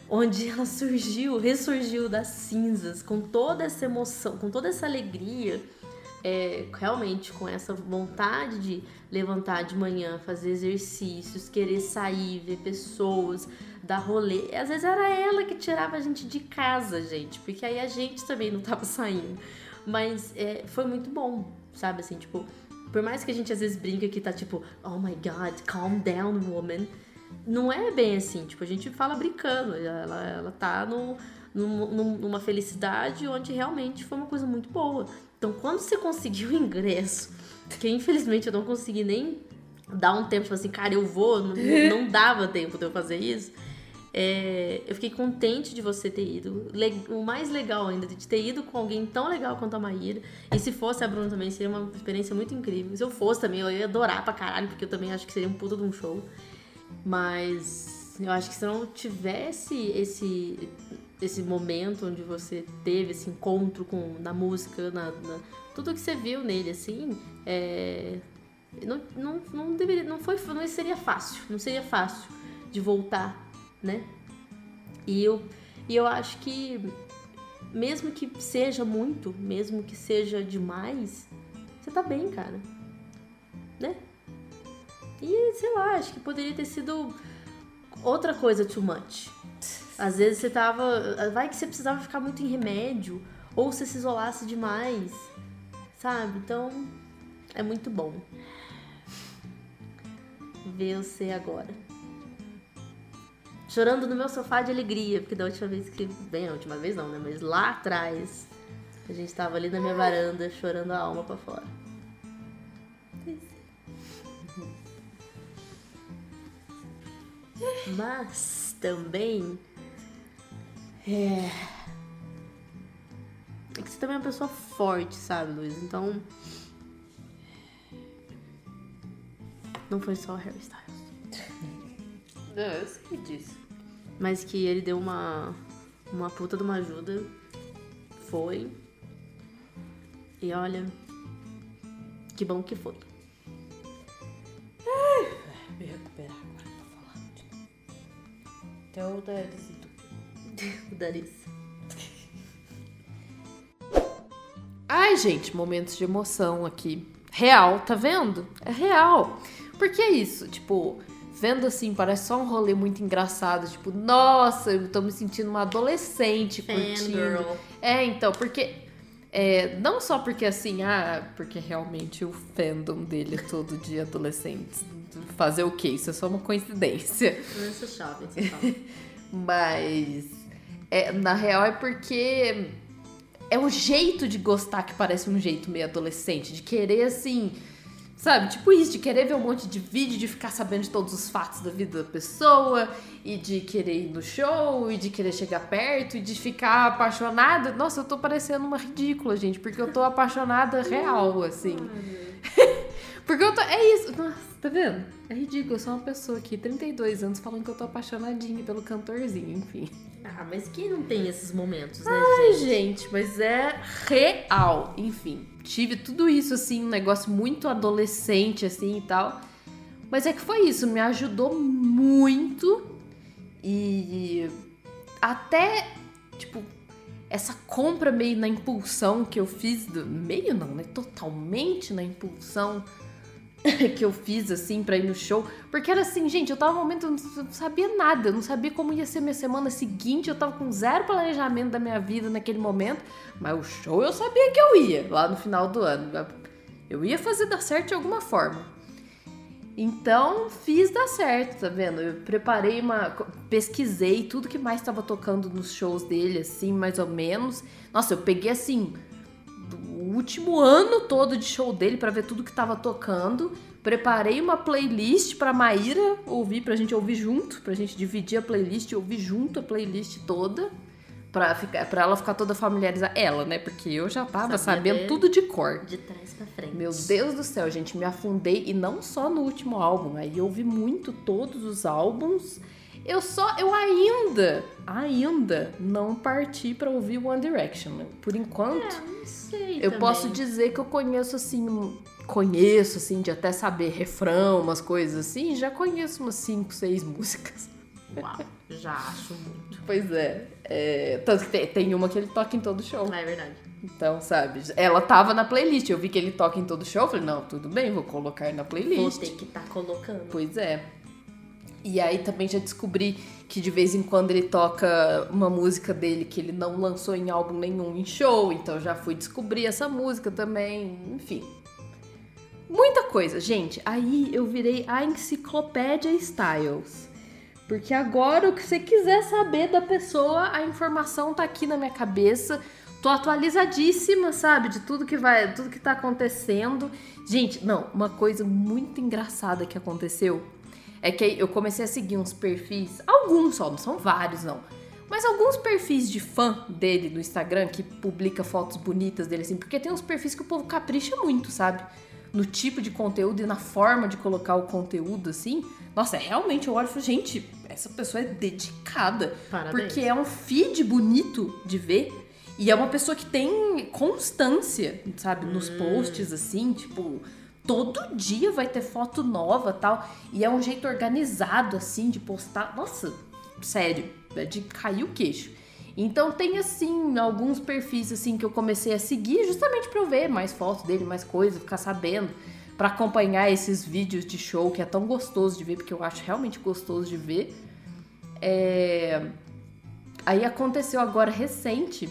onde ela surgiu, ressurgiu das cinzas, com toda essa emoção, com toda essa alegria, é, realmente com essa vontade de levantar de manhã, fazer exercícios, querer sair, ver pessoas, dar rolê. Às vezes era ela que tirava a gente de casa, gente, porque aí a gente também não tava saindo. Mas é, foi muito bom, sabe? Assim, tipo, por mais que a gente às vezes brinca que tá tipo, oh my god, calm down, woman. Não é bem assim, tipo, a gente fala brincando. Ela, ela tá no, numa felicidade onde realmente foi uma coisa muito boa. Então, quando você conseguiu o ingresso, que infelizmente eu não consegui nem dar um tempo, tipo assim, cara, eu vou, não, não dava tempo de eu fazer isso. É, eu fiquei contente de você ter ido. O mais legal ainda, de ter ido com alguém tão legal quanto a Maíra. E se fosse a Bruna também, seria uma experiência muito incrível. Se eu fosse também, eu ia adorar pra caralho, porque eu também acho que seria um puta de um show. Mas eu acho que se não tivesse esse, esse momento onde você teve esse encontro com na música, na, na tudo que você viu nele, assim, é, não, não, não deveria, não foi, não seria fácil, não seria fácil de voltar né? E eu, e eu acho que mesmo que seja muito, mesmo que seja demais, você tá bem, cara. Né? E sei lá, acho que poderia ter sido outra coisa too much. Às vezes você tava. Vai que você precisava ficar muito em remédio, ou você se isolasse demais, sabe? Então, é muito bom ver você agora chorando no meu sofá de alegria, porque da última vez que. Bem, a última vez não, né? Mas lá atrás, a gente tava ali na minha varanda chorando a alma para fora. Mas também. É. É que você também é uma pessoa forte, sabe, Luiz? Então. Não foi só Harry Styles. Não, eu sei disso mas que ele deu uma, uma puta de uma ajuda. Foi. E olha, que bom que foi. Me recuperar agora pra falar. Então, o Darice e tu. o Darice. Ai, gente, momentos de emoção aqui. Real, tá vendo? É real. Porque é isso, tipo, vendo assim, parece só um rolê muito engraçado. Tipo, nossa, eu tô me sentindo uma adolescente curtindo. Fangirl. É, então, porque. É, não só porque assim, ah, porque realmente o fandom dele é todo dia adolescente. Fazer o quê? Isso é só uma coincidência. Isso é chave, isso Mas. É, na real é porque é o jeito de gostar que parece um jeito meio adolescente, de querer assim Sabe? Tipo isso, de querer ver um monte de vídeo, de ficar sabendo de todos os fatos da vida da pessoa, e de querer ir no show, e de querer chegar perto, e de ficar apaixonada. Nossa, eu tô parecendo uma ridícula, gente, porque eu tô apaixonada real, assim. porque eu tô. É isso. Nossa, tá vendo? É ridículo, eu sou uma pessoa aqui, 32 anos, falando que eu tô apaixonadinha pelo cantorzinho, enfim. Ah, mas quem não tem esses momentos, né, Ai, gente? gente, mas é real, enfim tive tudo isso, assim, um negócio muito adolescente, assim e tal. Mas é que foi isso, me ajudou muito e até, tipo, essa compra meio na impulsão que eu fiz, do, meio não, né? Totalmente na impulsão que eu fiz, assim, pra ir no show. Porque era assim, gente, eu tava no momento, eu não sabia nada, eu não sabia como ia ser minha semana seguinte, eu tava com zero planejamento da minha vida naquele momento. Mas o show eu sabia que eu ia, lá no final do ano. Eu ia fazer dar certo de alguma forma. Então, fiz dar certo, tá vendo? Eu preparei uma. Pesquisei tudo que mais estava tocando nos shows dele, assim, mais ou menos. Nossa, eu peguei assim o último ano todo de show dele para ver tudo que tava tocando, Preparei uma playlist pra Maíra ouvir, pra gente ouvir junto, pra gente dividir a playlist e ouvir junto a playlist toda. Pra, ficar, pra ela ficar toda familiarizada. Ela, né? Porque eu já tava Sabia sabendo tudo de cor. De trás pra frente. Meu Deus do céu, gente, me afundei e não só no último álbum, aí eu ouvi muito todos os álbuns. Eu só, eu ainda, ainda não parti pra ouvir One Direction. né? Por enquanto, Não sei. eu também. posso dizer que eu conheço assim, conheço assim de até saber refrão, umas coisas assim, já conheço umas 5, 6 músicas. Uau, já acho muito. Pois é, é, tanto que tem, uma que ele toca em todo show. É verdade. Então, sabe, ela tava na playlist, eu vi que ele toca em todo show, eu falei, não, tudo bem, vou colocar na Vou playlist. ter que estar colocando. Pois é. E aí também já descobri que de vez em quando ele toca uma música dele que ele não lançou em álbum nenhum em show, então já fui descobrir essa música também, enfim. Muita coisa, gente. Aí eu virei a enciclopédia Styles. Porque agora o que você quiser saber da pessoa, a informação tá aqui na minha cabeça. Tô atualizadíssima, sabe, de tudo que vai, tudo que tá acontecendo. Gente, não, uma coisa muito engraçada que aconteceu é que eu comecei a seguir uns perfis, alguns só, não são vários não, mas alguns perfis de fã dele no Instagram que publica fotos bonitas dele assim, porque tem uns perfis que o povo capricha muito, sabe? No tipo de conteúdo e na forma de colocar o conteúdo assim. Nossa, é realmente eu olho e falo, gente, essa pessoa é dedicada. Parabéns. Porque é um feed bonito de ver. E é uma pessoa que tem constância, sabe? Nos posts, assim, tipo, todo dia vai ter foto nova tal. E é um jeito organizado, assim, de postar. Nossa, sério, é de cair o queixo. Então tem, assim, alguns perfis, assim, que eu comecei a seguir justamente pra eu ver mais fotos dele, mais coisa, ficar sabendo. Pra acompanhar esses vídeos de show que é tão gostoso de ver, porque eu acho realmente gostoso de ver. É... Aí aconteceu agora recente,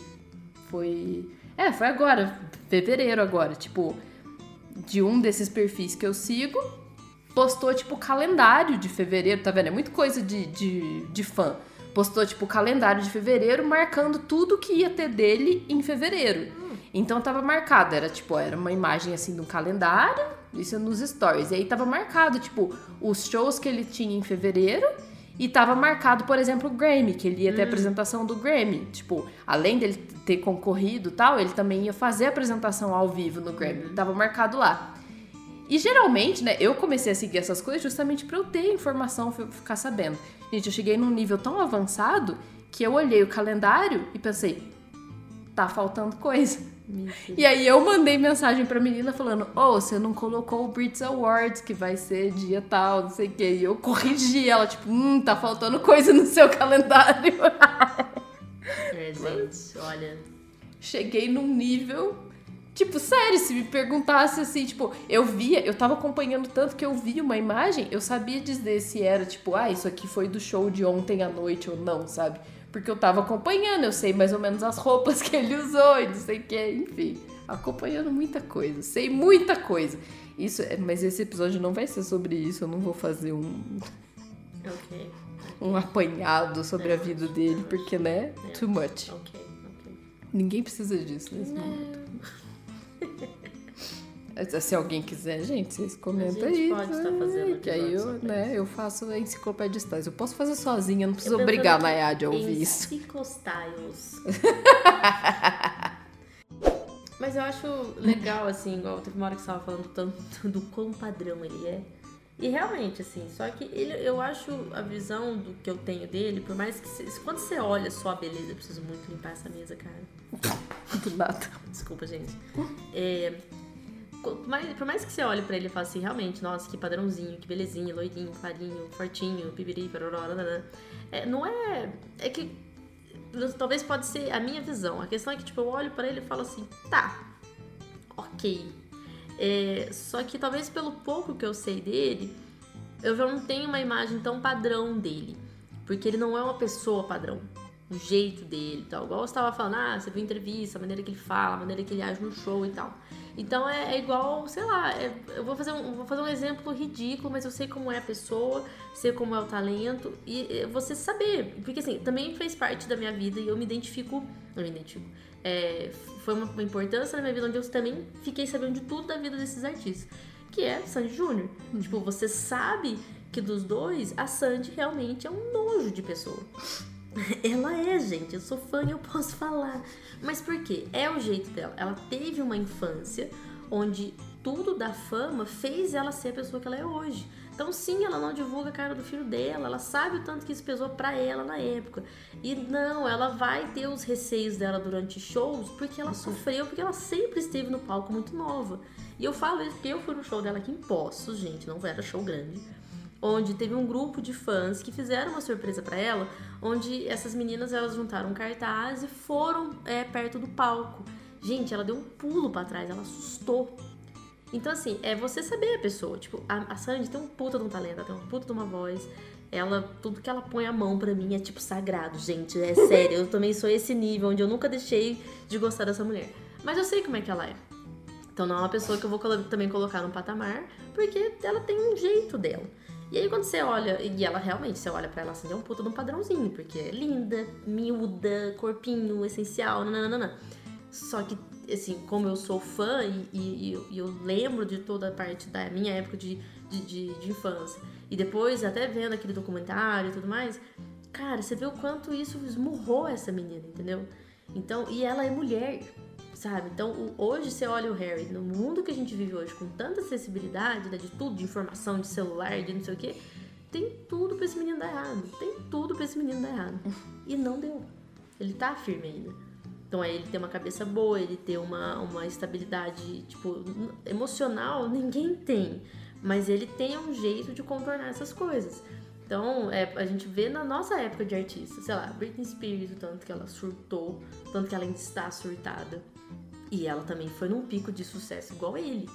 foi. É, foi agora, fevereiro agora, tipo, de um desses perfis que eu sigo, postou, tipo, calendário de fevereiro, tá vendo? É muito coisa de, de, de fã. Postou, tipo, calendário de fevereiro, marcando tudo que ia ter dele em fevereiro. Então tava marcado, era tipo, era uma imagem assim de um calendário, isso nos stories. E aí tava marcado, tipo, os shows que ele tinha em fevereiro. E tava marcado, por exemplo, o Grammy, que ele ia ter a apresentação do Grammy. Tipo, além dele ter concorrido e tal, ele também ia fazer a apresentação ao vivo no Grammy. Tava marcado lá. E geralmente, né, eu comecei a seguir essas coisas justamente pra eu ter informação, ficar sabendo. Gente, eu cheguei num nível tão avançado que eu olhei o calendário e pensei, tá faltando coisa. E aí eu mandei mensagem pra menina falando, ô, você não colocou o Brits Awards, que vai ser dia tal, não sei o quê. E eu corrigi ela, tipo, hum, tá faltando coisa no seu calendário. É, gente, olha. Cheguei num nível. Tipo, sério, se me perguntasse assim, tipo, eu via, eu tava acompanhando tanto que eu via uma imagem, eu sabia dizer se era, tipo, ah, isso aqui foi do show de ontem à noite ou não, sabe? Porque eu tava acompanhando, eu sei mais ou menos as roupas que ele usou e não sei o que, enfim. Acompanhando muita coisa, sei muita coisa. Isso, é- mas esse episódio não vai ser sobre isso, eu não vou fazer um, Ok. um apanhado sobre a vida dele, porque, né, too much. Ok, ok. Ninguém precisa disso nesse momento. Se alguém quiser, gente, vocês comentam A gente aí. pode estar né? fazendo Que aí eu, né, eu faço a enciclopédia Styles. Eu posso fazer sozinha, não preciso obrigar a Nayade a ouvir isso. Psicostyles. Mas eu acho legal, assim, igual teve uma hora que você tava falando tanto do quão padrão ele é. E realmente, assim, só que ele, eu acho a visão do que eu tenho dele, por mais que. Você, quando você olha só a beleza, eu preciso muito limpar essa mesa, cara. Do nada. Desculpa, gente. É, mas, por mais que você olhe pra ele e fale assim, realmente, nossa, que padrãozinho, que belezinha, loirinho, clarinho, fortinho, pibiri, nananã. é, Não é. É que. Talvez pode ser a minha visão. A questão é que, tipo, eu olho pra ele e falo assim, tá, ok. É, só que talvez pelo pouco que eu sei dele, eu já não tenho uma imagem tão padrão dele. Porque ele não é uma pessoa padrão. O jeito dele e tal. Igual você tava falando, ah, você viu entrevista, a maneira que ele fala, a maneira que ele age no show e tal. Então é, é igual, sei lá, é- eu vou fazer, um, vou fazer um exemplo ridículo, mas eu sei como é a pessoa, sei como é o talento, e é, você saber. Porque assim, também fez parte da minha vida e eu me identifico. Eu me identifico. É, foi uma, uma importância na minha vida onde eu também fiquei sabendo de tudo da vida desses artistas. que é Sandy Júnior. Tipo, você sabe que dos dois, a Sandy realmente é um nojo de pessoa. Ela é, gente. Eu sou fã e eu posso falar. Mas por quê? É o jeito dela. Ela teve uma infância onde tudo da fama fez ela ser a pessoa que ela é hoje. Então, sim, ela não divulga a cara do filho dela, ela sabe o tanto que isso pesou pra ela na época. E não, ela vai ter os receios dela durante shows porque ela sofreu, porque ela sempre esteve no palco muito nova. E eu falo isso porque eu fui no show dela aqui em Poços, gente, não era show grande. Onde teve um grupo de fãs que fizeram uma surpresa pra ela, onde essas meninas elas juntaram um cartaz e foram é, perto do palco. Gente, ela deu um pulo pra trás, ela assustou. Então, assim, é você saber a pessoa. Tipo, a, a Sandy tem um puta de um talento, ela tem um puta de uma voz. Ela, tudo que ela põe a mão pra mim é tipo sagrado, gente. É sério, eu também sou esse nível onde eu nunca deixei de gostar dessa mulher. Mas eu sei como é que ela é. Então não é uma pessoa que eu vou também colocar num patamar, porque ela tem um jeito dela. E aí quando você olha, e ela realmente, você olha pra ela assim, é um puta de um padrãozinho, porque é linda, miúda, corpinho, essencial, nananana. Só que, assim, como eu sou fã e, e- eu- e eu lembro de toda a parte da minha época de, de, de- de infância, e depois até vendo aquele documentário e tudo mais, cara, você vê o quanto isso esmurrou essa menina, entendeu? Então, e ela é mulher, sabe? Então, hoje você olha o Harry, no mundo que a gente vive hoje, com tanta acessibilidade, né, de tudo, de informação, de celular, de não sei o quê, tem tudo pra esse menino dar errado. Tem tudo pra esse menino dar errado. E não deu. Ele tá firme ainda. Então, é ele ter uma cabeça boa, ele ter uma, uma estabilidade, tipo, emocional, ninguém tem. Mas ele tem um jeito de contornar essas coisas. Então, é, a gente vê na nossa época de artista, sei lá, Britney Spears, o tanto que ela surtou, o tanto que ela ainda está surtada. E ela também foi num pico de sucesso igual ele.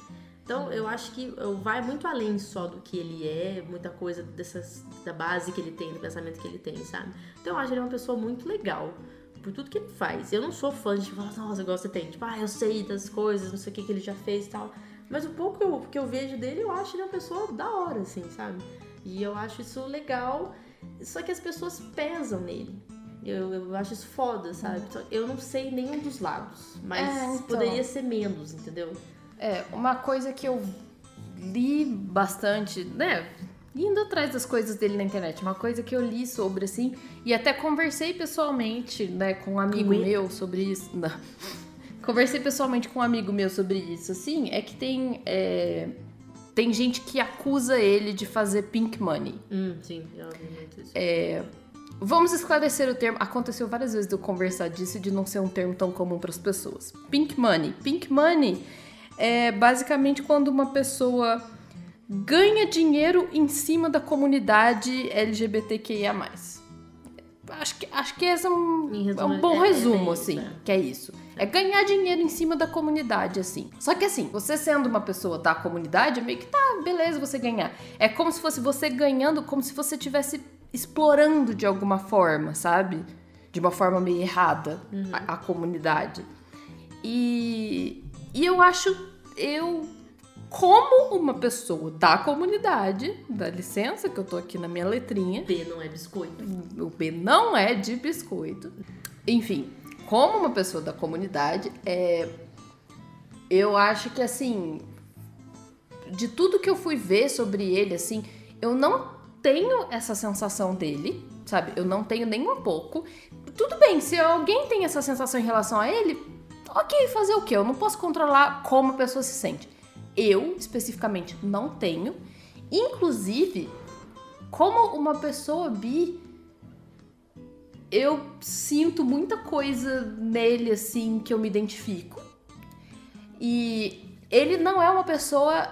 Então, eu acho que eu- vai muito além só do que ele é, muita coisa dessas, da base que ele tem, do pensamento que ele tem, sabe? Então, eu acho ele uma pessoa muito legal por tudo que ele faz. Eu não sou fã de falar, nossa, igual você tem, tipo, ah, eu sei das coisas, não sei o que, que ele já fez e tal. Mas o pouco que eu, que eu vejo dele, eu acho ele uma pessoa da hora, assim, sabe? E eu acho isso legal, só que as pessoas pesam nele. Eu, eu acho isso foda, sabe? Eu não sei nenhum dos lados, mas É, então. poderia ser menos, entendeu? É, uma coisa que eu li bastante, né? Indo atrás das coisas dele na internet, uma coisa que eu li sobre, assim, e até conversei pessoalmente, né, com um amigo meu sobre isso. Não. Conversei pessoalmente com um amigo meu sobre isso, assim, é que tem. é, tem gente que acusa ele de fazer pink money. Hum, sim, eu vi muito isso. É, Vamos esclarecer o termo. Aconteceu várias vezes de eu conversar disso e de não ser um termo tão comum para as pessoas. Pink money. Pink money é basicamente quando uma pessoa ganha dinheiro em cima da comunidade LGBTQIA+. Acho que, acho que esse é um, resumo, é um bom é- é resumo, bem isso, assim, é. que é isso. É ganhar dinheiro em cima da comunidade, assim. Só que assim, você sendo uma pessoa da comunidade, é meio que tá, beleza você ganhar. É como se fosse você ganhando, como se você estivesse explorando de alguma forma, sabe? De uma forma meio errada a, a comunidade. E, e eu acho, eu, como uma pessoa da comunidade, dá licença que eu tô aqui na minha letrinha, B não é biscoito. o B não é de biscoito. Enfim, como uma pessoa da comunidade, é, eu acho que assim, de tudo que eu fui ver sobre ele, assim, eu não tenho essa sensação dele, sabe? Eu não tenho nem um pouco. Tudo bem, se alguém tem essa sensação em relação a ele, ok, fazer o quê? Eu não posso controlar como a pessoa se sente. Eu, especificamente, não tenho. Inclusive, como uma pessoa bi, eu sinto muita coisa nele, assim, que eu me identifico. E ele não é uma pessoa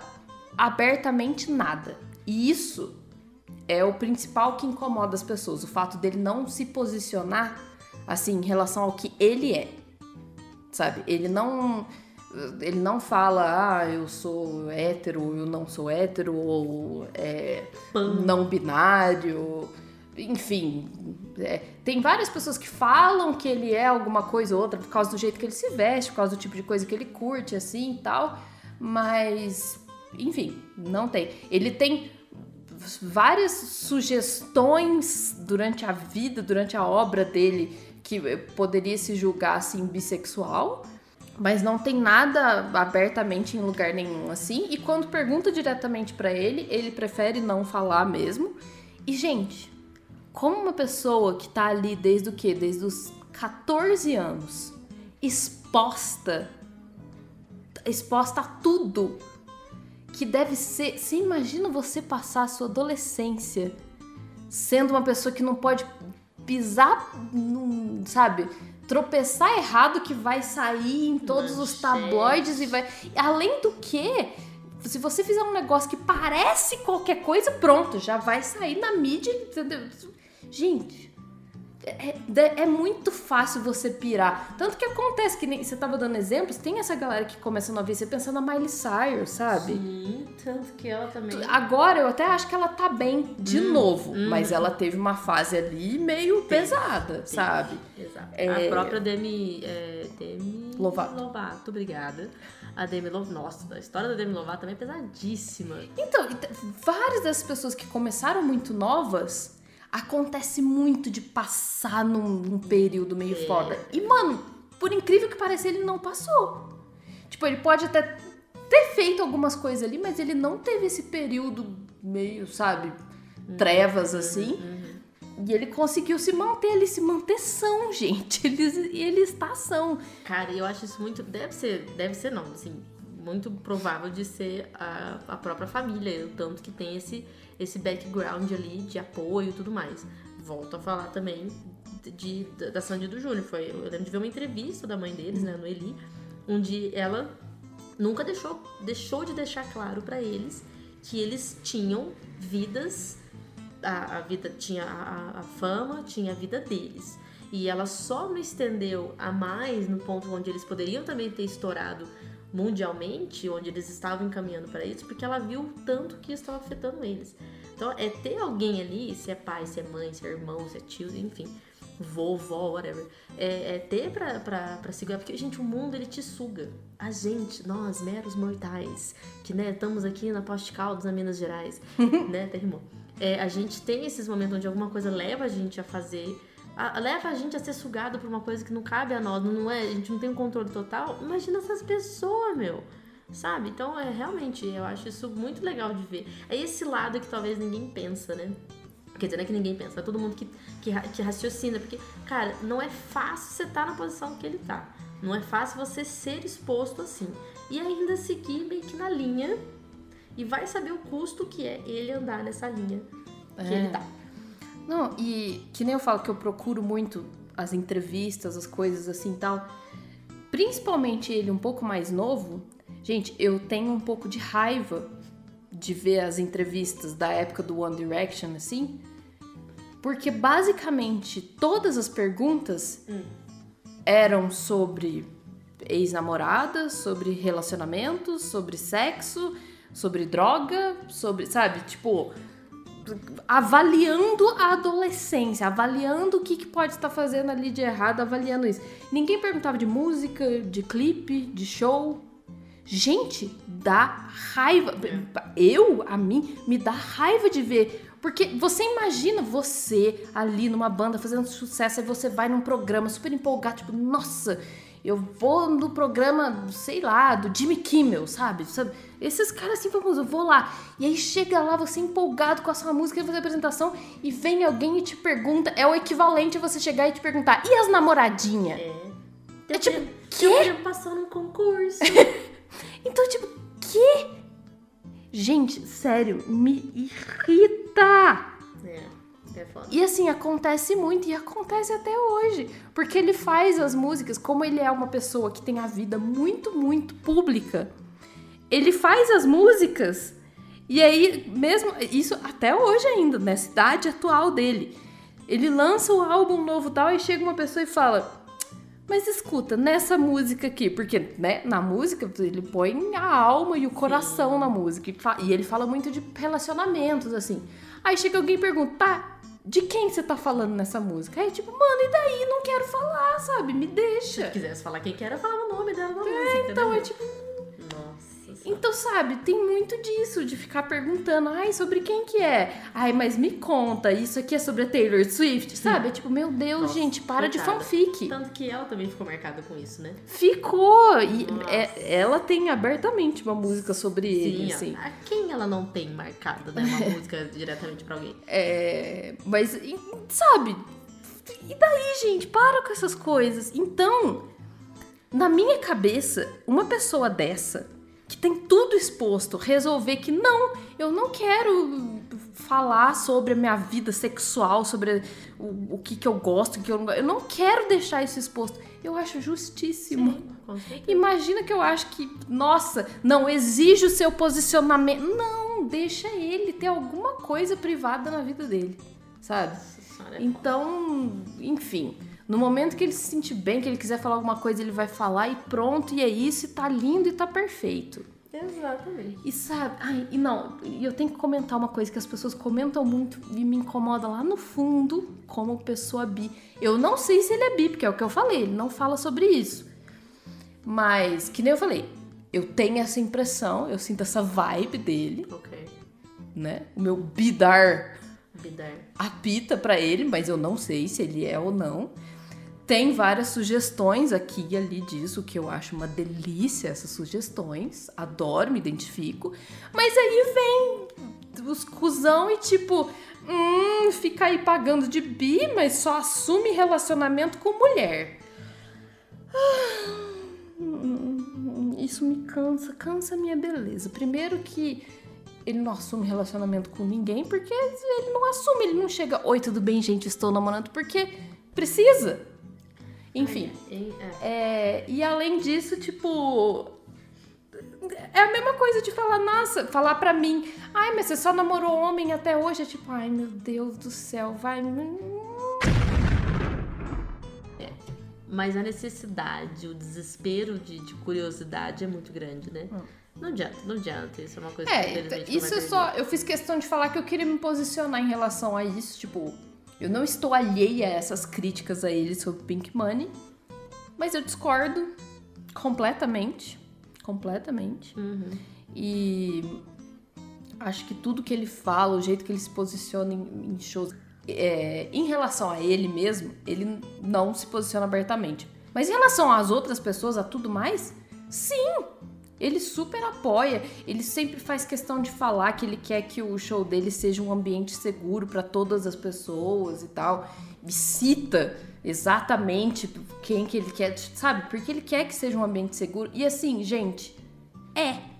abertamente nada. E isso é o principal que incomoda as pessoas. O fato dele não se posicionar, assim, em relação ao que ele é. Sabe? Ele não. Ele não fala, ah, eu sou hétero, eu não sou hétero, ou é, não binário, enfim. é, tem várias pessoas que falam que ele é alguma coisa ou outra por causa do jeito que ele se veste, por causa do tipo de coisa que ele curte, assim e tal, mas, enfim, não tem. Ele tem várias sugestões durante a vida, durante a obra dele, que poderia se julgar assim bissexual. Mas não tem nada abertamente em lugar nenhum assim. E quando pergunta diretamente pra ele, ele prefere não falar mesmo. E, gente, como uma pessoa que tá ali desde o quê? Desde os 14 anos, exposta, exposta a tudo, que deve ser. Você imagina você passar a sua adolescência sendo uma pessoa que não pode pisar, num, sabe? Tropeçar errado que vai sair em todos os Manchete. tabloides e vai. Além do que, se você fizer um negócio que parece qualquer coisa, pronto, já vai sair na mídia, entendeu? Gente, é, é- muito fácil você pirar. Tanto que acontece que nem você tava dando exemplos, tem essa galera que começa a ver você pensando na Miley Cyrus, sabe? Sim, tanto que ela também. Agora eu até acho que ela tá bem de Hum, novo, mas ela teve uma fase ali meio pesada, sabe? Exato. É- A própria Demi. É, Demi Lovato. Lovato, obrigada. A Demi Lovato. Nossa, a história da Demi Lovato também é pesadíssima. Então, várias dessas pessoas que começaram muito novas, acontece muito de passar num, num período meio É. foda. E, mano, por incrível que pareça, ele não passou. Tipo, ele pode até ter feito algumas coisas ali, mas ele não teve esse período meio, sabe, trevas assim. E ele conseguiu se manter, ele se manter são, gente. Ele, ele está são. Cara, eu acho isso muito. Deve ser. Deve ser não, assim. Muito provável de ser a, a própria família. O tanto que tem esse, esse background ali de apoio e tudo mais. Volto a falar também de, da- da Sandy do Júnior. Foi, eu lembro de ver uma entrevista da mãe deles, né, no Eli, onde ela nunca deixou, deixou de deixar claro pra eles que eles tinham vidas a, a vida tinha a- a fama, tinha a vida deles. E ela só não estendeu a mais no ponto onde eles poderiam também ter estourado mundialmente, onde eles estavam encaminhando para isso, porque ela viu o tanto que isso estava afetando eles. Então, é ter alguém ali, se é pai, se é mãe, se é irmão, se é tio, enfim, vovó, whatever, é, é ter pra, pra, pra segurar, porque, gente, o mundo ele te suga. A gente, nós, meros mortais, que, né, estamos aqui na Poste Caldas, na Minas Gerais, né, até rimou. É, a gente tem esses momentos onde alguma coisa leva a gente a fazer, a- leva a gente a ser sugado por uma coisa que não cabe a nós, não é, a gente não tem um controle total. Imagina essas pessoas, meu. Sabe? Então, é realmente, eu acho isso muito legal de ver. É esse lado que talvez ninguém pensa, né? Quer dizer, não é que ninguém pensa, é todo mundo que, que, que raciocina. Porque, cara, não é fácil você estar na posição que ele tá. Não é fácil você ser exposto assim. E ainda seguir meio que na linha. E vai saber o custo que é ele andar nessa linha que É. ele tá. Não, e que nem eu falo que eu procuro muito as entrevistas, as coisas assim e tal. Principalmente ele um pouco mais novo. Gente, eu tenho um pouco de raiva de ver as entrevistas da época do One Direction, assim. Porque basicamente todas as perguntas eram sobre ex-namoradas, sobre relacionamentos, sobre sexo, sobre droga, sobre, sabe, tipo, avaliando a adolescência, avaliando o que, que pode estar fazendo ali de errado, avaliando isso. Ninguém perguntava de música, de clipe, de show. Gente, dá raiva. Eu, a mim, me dá raiva de ver. Porque você imagina você ali numa banda fazendo sucesso, aí você vai num programa super empolgado, tipo, nossa, eu vou no programa, sei lá, do Jimmy Kimmel, sabe? sabe? Esses caras assim famosos, eu vou lá. E aí chega lá, você empolgado com a sua música, vai fazer a apresentação, e vem alguém e te pergunta, é o equivalente a você chegar e te perguntar, e as namoradinhas? É. É tipo, Eu quê? passar num concurso. Então, tipo, que? Gente, sério, me irrita. é, é foda. E assim, acontece muito e acontece até hoje. Porque ele faz as músicas, como ele é uma pessoa que tem a vida muito, muito pública, ele faz as músicas e aí, mesmo isso até hoje ainda, nessa idade atual dele, ele lança o álbum novo e tal, e chega uma pessoa e fala. Mas escuta, nessa música aqui, porque né, na música ele põe a alma e o coração na música. E, e ele fala muito de relacionamentos, assim. Aí chega alguém e pergunta, tá, de quem você tá falando nessa música? Aí tipo, mano, e daí? Não quero falar, sabe? Me deixa. Se quisesse falar quem que era, falava o nome dela na música. Então né? é tipo, Então, sabe, tem muito disso, de ficar perguntando, ai, sobre quem que é? Ai, mas me conta, isso aqui é sobre a Taylor Swift, sabe? É tipo, meu Deus, Nossa, gente, para de coitada. fanfic. Tanto que ela também ficou marcada com isso, né? Ficou! E é- ela tem abertamente uma música sobre ele, Sim, assim. a, quem ela não tem marcado, né? Uma música diretamente pra alguém. É, mas, e- sabe? E daí, gente? Para com essas coisas. Então, na minha cabeça, uma pessoa dessa, que tem tudo exposto, resolver que não, eu não quero falar sobre a minha vida sexual, sobre o, o que, que eu gosto, o que eu não gosto. Eu não quero deixar isso exposto. Eu acho justíssimo. Certeza. Imagina que eu acho que, nossa, não exige o seu posicionamento. Não, deixa ele ter alguma coisa privada na vida dele, sabe? Senhora. Então, enfim, no momento que ele se sentir bem, que ele quiser falar alguma coisa, ele vai falar e pronto, e é isso, e tá lindo e tá perfeito. Exatamente. E sabe, ai, e não, eu tenho que comentar uma coisa que as pessoas comentam muito e me incomoda lá no fundo, como pessoa bi. Eu não sei se ele é bi, porque é o que eu falei, ele não fala sobre isso. Mas, que nem eu falei, eu tenho essa impressão, eu sinto essa vibe dele, Ok. né? O meu bidar Bidar. apita pra ele, mas eu não sei se ele é ou não. Tem várias sugestões aqui e ali disso, que eu acho uma delícia essas sugestões. Adoro, me identifico. Mas aí vem os cuzão e tipo, hum, fica aí pagando de bi, mas só assume relacionamento com mulher. Ah, Isso me cansa, cansa minha beleza. Primeiro que ele não assume relacionamento com ninguém porque ele não assume, ele não chega, oi, tudo bem, gente, estou namorando porque precisa. Enfim. É. É, e além disso, tipo. É a mesma coisa de falar, nossa, falar pra mim, ai, mas você só namorou homem até hoje. É tipo, ai meu Deus do céu, vai. Mas a necessidade, o desespero de, de curiosidade é muito grande, né? Não adianta, não adianta. Isso é uma coisa que É, infelizmente isso não é só. Eu fiz questão de falar que eu queria me posicionar em relação a isso. Tipo, eu não estou alheia a essas críticas a ele sobre Pink Money, mas eu discordo completamente. Completamente. Uhum. E acho que tudo que ele fala, o jeito que ele se posiciona em, em shows, é, em relação a ele mesmo, ele não se posiciona abertamente. Mas em relação às outras pessoas, a tudo mais, sim! Ele super apoia, ele sempre faz questão de falar que ele quer que o show dele seja um ambiente seguro para todas as pessoas e tal. E cita exatamente quem que ele quer, sabe? Porque ele quer que seja um ambiente seguro. E assim, gente, é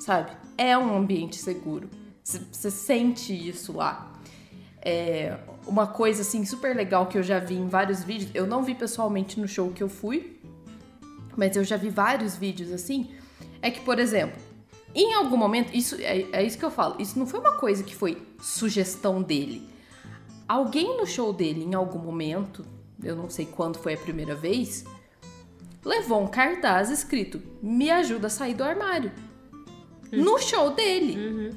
sabe? É um ambiente seguro. Você sente isso lá. É, uma coisa assim super legal que eu já vi em vários vídeos. Eu não vi pessoalmente no show que eu fui, mas eu já vi vários vídeos assim. É que, por exemplo, em algum momento, isso é, é isso que eu falo. Isso não foi uma coisa que foi sugestão dele. Alguém no show dele, em algum momento, eu não sei quando foi a primeira vez, levou um cartaz escrito: Me ajuda a sair do armário. No show dele.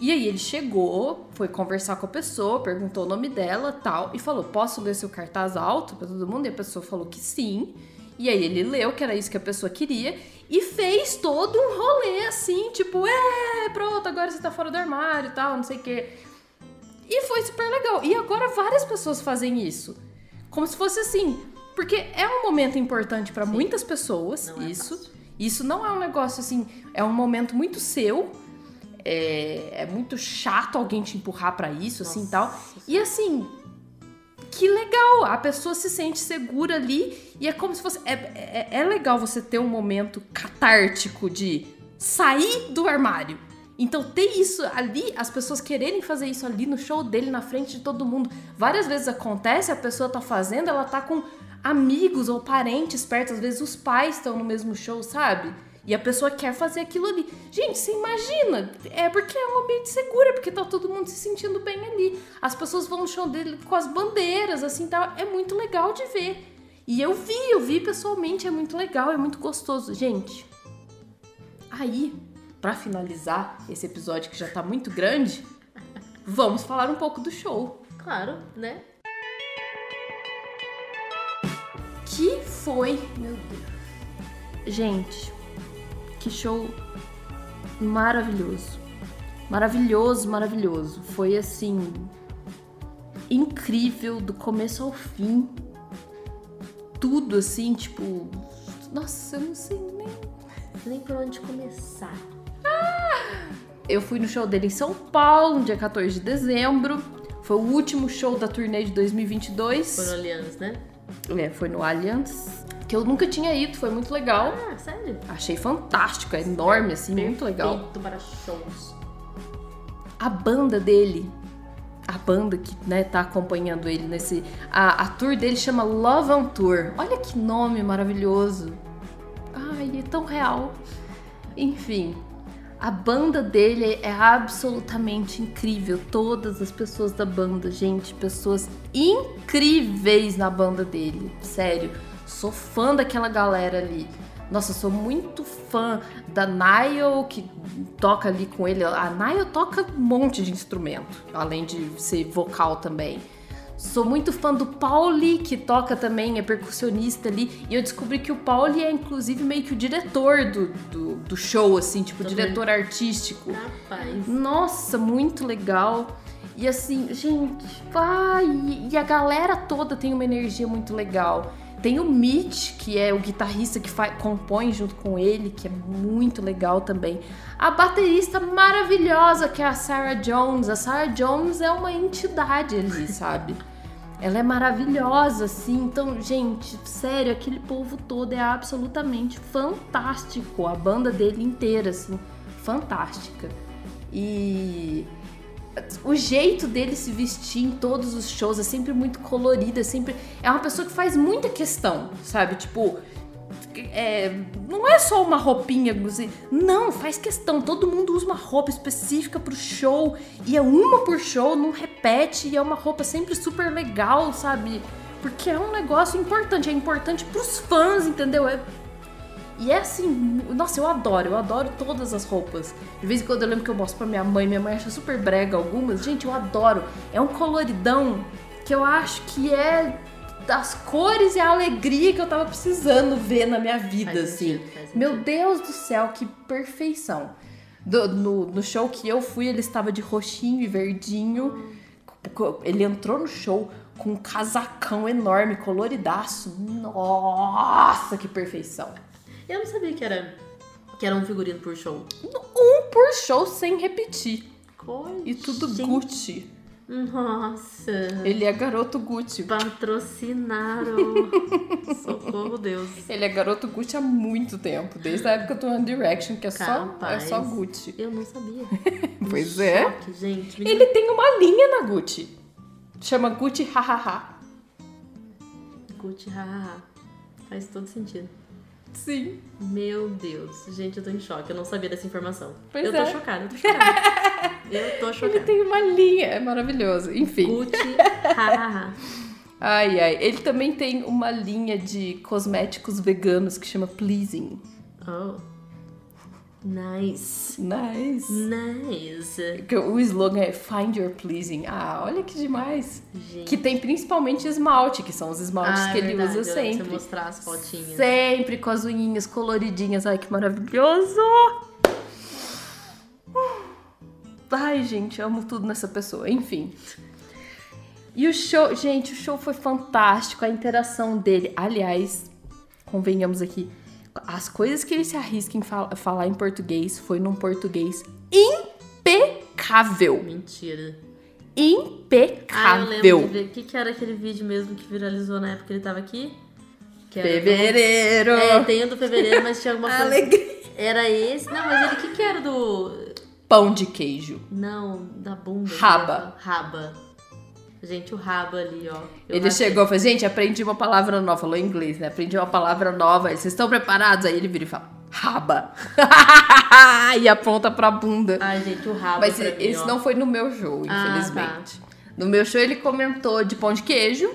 E aí ele chegou, foi conversar com a pessoa, perguntou o nome dela tal, e falou: Posso ler seu cartaz alto pra todo mundo? E a pessoa falou que sim. E aí ele leu que era isso que a pessoa queria e fez todo um rolê assim, tipo, é, pronto, agora você tá fora do armário e tal, não sei o quê. E foi super legal. E agora várias pessoas fazem isso. Como se fosse assim. Porque é um momento importante pra muitas pessoas, Não é isso. fácil. Isso não é um negócio assim, é um momento muito seu. É, é muito chato alguém te empurrar pra isso, assim e tal. Nossa E assim, que legal! A pessoa se sente segura ali e é como se fosse. É, é, é legal você ter um momento catártico de sair do armário. Então, ter isso ali, as pessoas quererem fazer isso ali no show dele, na frente de todo mundo. Várias vezes acontece, a pessoa tá fazendo, ela tá com amigos ou parentes perto, às vezes os pais estão no mesmo show, sabe? E a pessoa quer fazer aquilo ali. Gente, você imagina? É porque é um ambiente seguro, é porque tá todo mundo se sentindo bem ali. As pessoas vão no show dele com as bandeiras, assim, tal. É muito legal de ver. E eu vi, eu vi pessoalmente, é muito legal, é muito gostoso. Gente, aí, pra finalizar esse episódio que já tá muito grande, vamos falar um pouco do show. Claro, né? Que foi, meu Deus. Gente, que show maravilhoso. Maravilhoso, maravilhoso. Foi assim. Incrível do começo ao fim. Tudo assim, tipo. Nossa, eu não sei nem. Nem por onde começar. Eu fui no show dele em São Paulo, no dia 14 de dezembro. Foi o último show da turnê de 2022. Foi no Allianz, né? É, foi no Allianz. Que eu nunca tinha ido, foi muito legal. Ah, sério? Achei fantástico, é enorme, assim, muito legal. Perfeito para shows. A banda dele, a banda que né, tá acompanhando ele nesse. A, a tour dele chama Love on Tour. Olha que nome maravilhoso. Ai, é tão real. Enfim, a banda dele é absolutamente incrível. Todas as pessoas da banda, gente, pessoas incríveis na banda dele. Sério, sou fã daquela galera ali. Nossa, sou muito fã da Niall, que toca ali com ele. A Niall toca um monte de instrumento, além de ser vocal também. Sou muito fã do Pauli, que toca também, é percussionista ali. E eu descobri que o Pauli é, inclusive, meio que o diretor do, do, do show, assim, tipo, diretor artístico. Rapaz. Nossa, muito legal. E assim, gente, vai. E a galera toda tem uma energia muito legal. Tem o Mitch, que é o guitarrista que fa- compõe junto com ele, que é muito legal também. A baterista maravilhosa, que é a Sarah Jones. A Sarah Jones é uma entidade ali, sabe? Ela é maravilhosa, assim. Então, gente, sério, aquele povo todo é absolutamente fantástico. A banda dele inteira, assim, fantástica. E o jeito dele se vestir em todos os shows é sempre muito colorido, é sempre. É uma pessoa que faz muita questão, sabe? Tipo. É, não é só uma roupinha, não, faz questão. Todo mundo usa uma roupa específica pro show e é uma por show, não repete e é uma roupa sempre super legal, sabe? Porque é um negócio importante, é importante pros fãs, entendeu? É e é assim, nossa, eu adoro, eu adoro todas as roupas. De vez em quando eu lembro que eu mostro pra minha mãe, minha mãe acha super brega algumas. Gente, eu adoro. É um coloridão que eu acho que é das cores e a alegria que eu tava precisando ver na minha vida, Faz assim. sentido, Meu. Deus do céu, que perfeição. Do- no, no show que eu fui, ele estava de roxinho e verdinho. Ele entrou no show com um casacão enorme, coloridaço. Nossa, que perfeição. Eu não sabia que era, que era um figurino por show. Um por show sem repetir. Coisa. E tudo Gucci. Nossa. Ele é garoto Gucci. Patrocinaram. Socorro, Deus. Ele é garoto Gucci há muito tempo, desde a época do One Direction, que é só, é Capaz. só Gucci. Eu não sabia. Pois Que é. choque, gente. Me Ele tem uma linha na Gucci. Chama Gucci Hahaha. Gucci, hahaha. Faz todo sentido. Sim. Meu Deus. Gente, eu tô em choque. Eu não sabia dessa informação. Pois eu é. tô chocada, eu tô chocada. eu tô Ele chocada. tem uma linha, é maravilhoso. Enfim. Gucci, hahaha. Ai, ai. Ele também tem uma linha de cosméticos veganos que chama Pleasing. Oh. Nice. Nice. Nice. O slogan é Find Your Pleasing. Ah, olha que demais. Gente. Que tem principalmente esmalte, que são os esmaltes Ah, é que ele verdade, usa sempre. Você mostrar as fotinhas. Sempre com as unhinhas coloridinhas. Ai, que maravilhoso! Ai, gente, amo tudo nessa pessoa. Enfim. E o show, gente, o show foi fantástico. A interação dele. Aliás, convenhamos aqui, as coisas que ele se arrisca em fal- falar em português foi num português impecável. Mentira. Ah, Impecável. eu lembro de ver. O que, que era aquele vídeo mesmo que viralizou na época que ele tava aqui? Era- Fevereiro. É, tem o do fevereiro, mas tinha alguma coisa. Alegria. Era esse? Não, mas ele, o que, que era do. Pão de queijo. Não, da bunda. Raba. Raba. Gente, o raba ali, ó. Eu ele achei- chegou e falou, gente, aprendi uma palavra nova. Falou em inglês, né? Aprendi uma palavra nova. Vocês estão preparados? Aí ele vira e fala, raba. e aponta pra bunda. Ai, gente, o raba. Mas pra mim, esse ó. não foi no meu show, Ah, infelizmente. No meu show ele comentou de pão de queijo.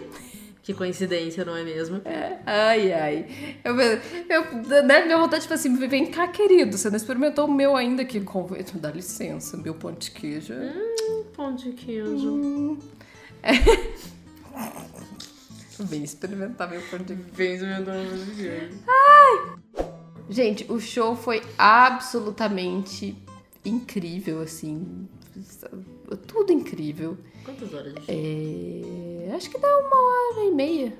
Que coincidência, não é mesmo? Ai, ai. Eu, eu, né, minha vontade, tipo assim, vem cá, querido. Você não experimentou o meu ainda que. Dá licença, meu pão de queijo. Pão de queijo. Hum. Vem experimentar meu pão de queijo. Vem experimentar pão de queijo. Gente, o show foi absolutamente incrível, assim. Tudo incrível. Quantas horas de show? É, acho que dá uma hora e meia.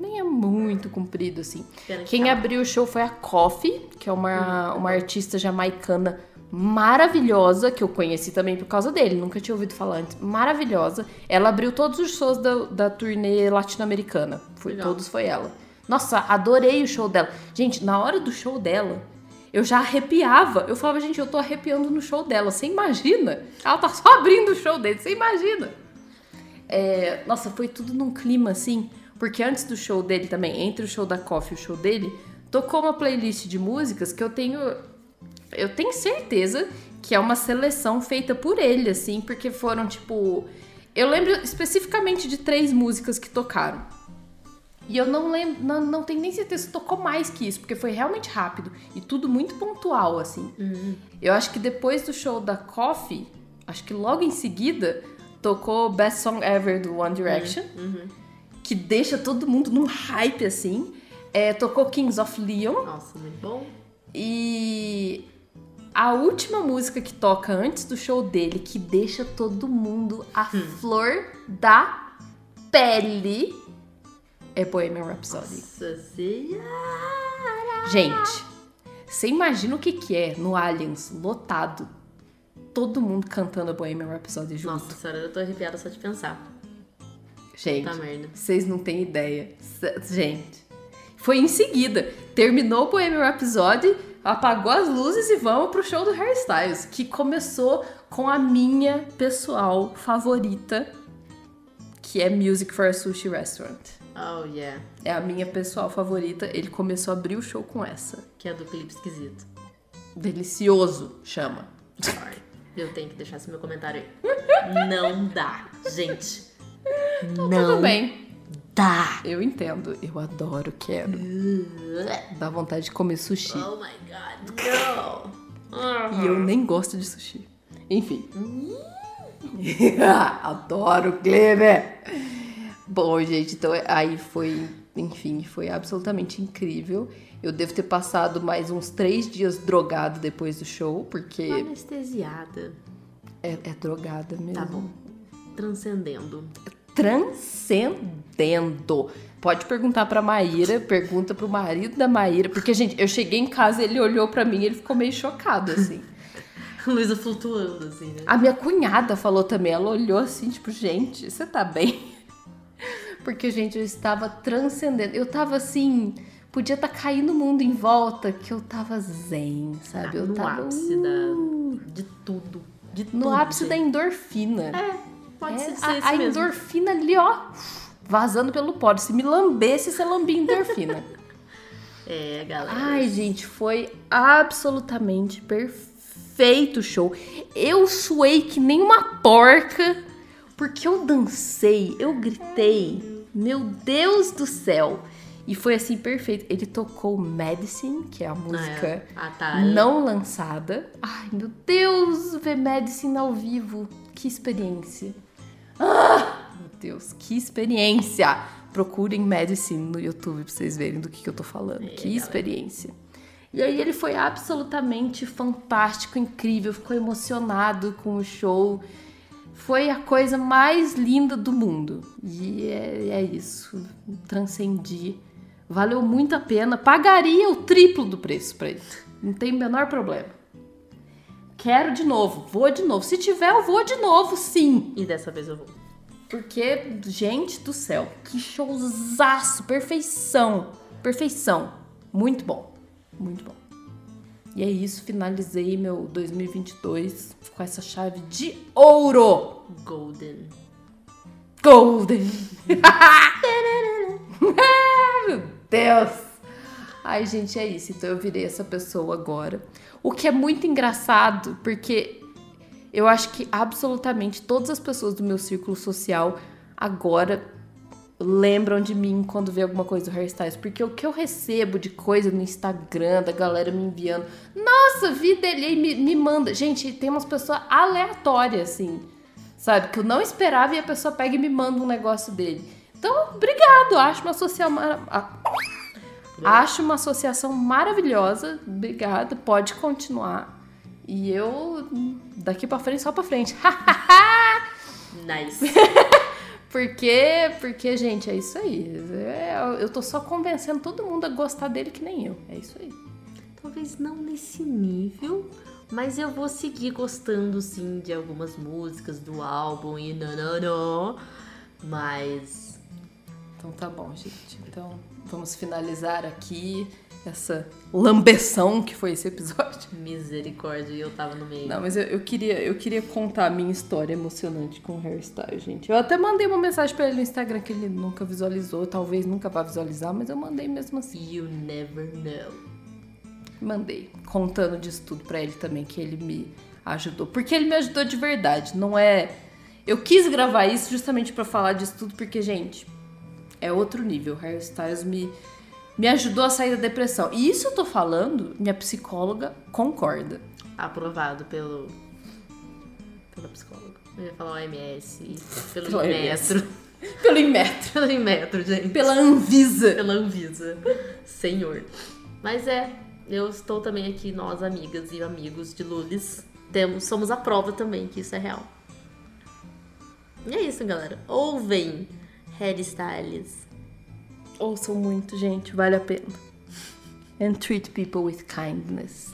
Nem é muito comprido, assim. Quem tá- abriu o show foi a Coffee, que é uma, uma artista jamaicana maravilhosa, que eu conheci também por causa dele, nunca tinha ouvido falar antes. Maravilhosa. Ela abriu todos os shows da, da turnê latino-americana. Foi, todos foi ela. Nossa, adorei o show dela. Gente, na hora do show dela, eu já arrepiava. Eu falava, gente, eu tô arrepiando no show dela. Você imagina? Ela tá só abrindo o show dele, você imagina? É, nossa, foi tudo num clima assim, porque antes do show dele também, entre o show da Coffee e o show dele, tocou uma playlist de músicas que eu tenho. Eu tenho certeza que é uma seleção feita por ele, assim, porque foram tipo. Eu lembro especificamente de três músicas que tocaram. E eu não lembro, não, não tenho nem certeza se tocou mais que isso, porque foi realmente rápido e tudo muito pontual, assim. Eu acho que depois do show da Coffee, acho que logo em seguida, tocou Best Song Ever do One Direction, que deixa todo mundo num hype, assim. É, tocou Kings of Leon Nossa, muito bom. e a última música que toca antes do show dele, que deixa todo mundo a flor da pele, é Bohemian Rhapsody. Nossa senhora. Gente, você imagina o que, que é no Aliens lotado, todo mundo cantando a Bohemian Rhapsody junto? Nossa senhora, eu tô arrepiada só de pensar. Gente, vocês não têm ideia. Gente, foi em seguida. Terminou o Bohemian Rhapsody, apagou as luzes e vamos pro show do Harry Styles, que começou com a minha pessoal favorita, que é Music for a Sushi Restaurant. Oh, yeah. É a minha pessoal favorita. Ele começou a abrir o show com essa. Que é do clipe esquisito. Delicioso, chama. Sorry. Eu tenho que deixar esse meu comentário aí. Não dá, gente. Não Tudo bem. Dá. Eu entendo. Eu adoro, quero. Dá vontade de comer sushi. Oh my god, no. E eu nem gosto de sushi. Enfim. Adoro Kleber. Bom, gente, então aí foi, enfim, foi absolutamente incrível. Eu devo ter passado mais uns três dias drogado depois do show, porque Anestesiada. é, é drogada mesmo. Tá bom. Transcendendo. Transcendendo. Pode perguntar pra Maíra, pergunta pro marido da Maíra, porque, gente, eu cheguei em casa, ele olhou pra mim e ele ficou meio chocado, assim. Luísa flutuando, assim, né? A minha cunhada falou também, ela olhou assim, tipo, gente, você tá bem? Porque, gente, eu estava transcendendo. Eu tava assim, podia estar caindo o mundo em volta, que eu tava zen, sabe? Eu no tava ápice uh, da, de tudo. De no tudo, ápice da gente. endorfina. É, pode É, ser, ser a, a endorfina ali, ó, vazando pelo pódio. Se me lambesse, você lambia endorfina. É, galera. Ai, gente, foi absolutamente perfeito o show. Eu suei que nem uma porca, porque eu dancei, eu gritei. Meu Deus do céu! E foi assim perfeito. Ele tocou Medicine, que é a música Ah, tá. não lançada. Ai, meu Deus, ver Medicine ao vivo. Que experiência. Ah, meu Deus, que experiência. Procurem Medicine no YouTube pra vocês verem do que, que eu tô falando. que experiência. E aí ele foi absolutamente fantástico, incrível, ficou emocionado com o show. Foi a coisa mais linda do mundo. E é, é isso. Transcendi. Valeu muito a pena. Pagaria o triplo do preço pra ele. Não tem o menor problema. Quero de novo, vou de novo. Se tiver, eu vou de novo, sim. E dessa vez eu vou. Porque, gente do céu, que showzaço, perfeição, perfeição. Muito bom, muito bom. E é isso, finalizei meu 2022 com essa chave de ouro. Golden. Golden. Meu Deus. Ai, gente, é isso. Então eu virei essa pessoa agora. O que é muito engraçado, porque eu acho que absolutamente todas as pessoas do meu círculo social agora lembram de mim quando vê alguma coisa do hairstyles. Porque o que eu recebo de coisa no Instagram, da galera me enviando. Nossa, vi dele aí, me, me manda. Gente, tem umas pessoas aleatórias, assim. Sabe? Que eu não esperava e a pessoa pega e me manda um negócio dele. Então, obrigado. Acho uma social mara- ah, Acho uma associação maravilhosa. Obrigada. Pode continuar. E eu, daqui pra frente, só pra frente. Nice. Porque, porque, gente, é isso aí. É, eu tô só convencendo todo mundo a gostar dele que nem eu. É isso aí. Talvez não nesse nível, mas eu vou seguir gostando sim de algumas músicas do álbum e nananã. Mas Então tá bom, gente. Então vamos finalizar aqui essa lambeção que foi esse episódio. misericórdia, eu tava no meio. Não, mas eu, eu queria, eu queria contar a minha história emocionante com o hairstyle, gente. Eu até mandei uma mensagem pra ele no Instagram que ele nunca visualizou, talvez nunca vá visualizar, mas eu mandei mesmo assim. You never know. Mandei, contando disso tudo pra ele também, que ele me ajudou. Porque ele me ajudou de verdade, não é. Eu quis gravar isso justamente pra falar disso tudo, porque, gente, é outro nível. Harry Styles me, me ajudou a sair da depressão. E isso eu tô falando, minha psicóloga concorda. Aprovado pelo. pela psicóloga. Eu ia falar OMS pelo Pela OMS. Inmetro. Pelo Inmetro. pelo Inmetro, gente. Pela Anvisa. pela Anvisa. Senhor. Mas é, eu estou também aqui, nós, amigas e amigos de Lulis, temos, somos a prova também que isso é real. E é isso, galera. Ouvem Harry Styles. Ouçam muito, gente, vale a pena. And treat people with kindness.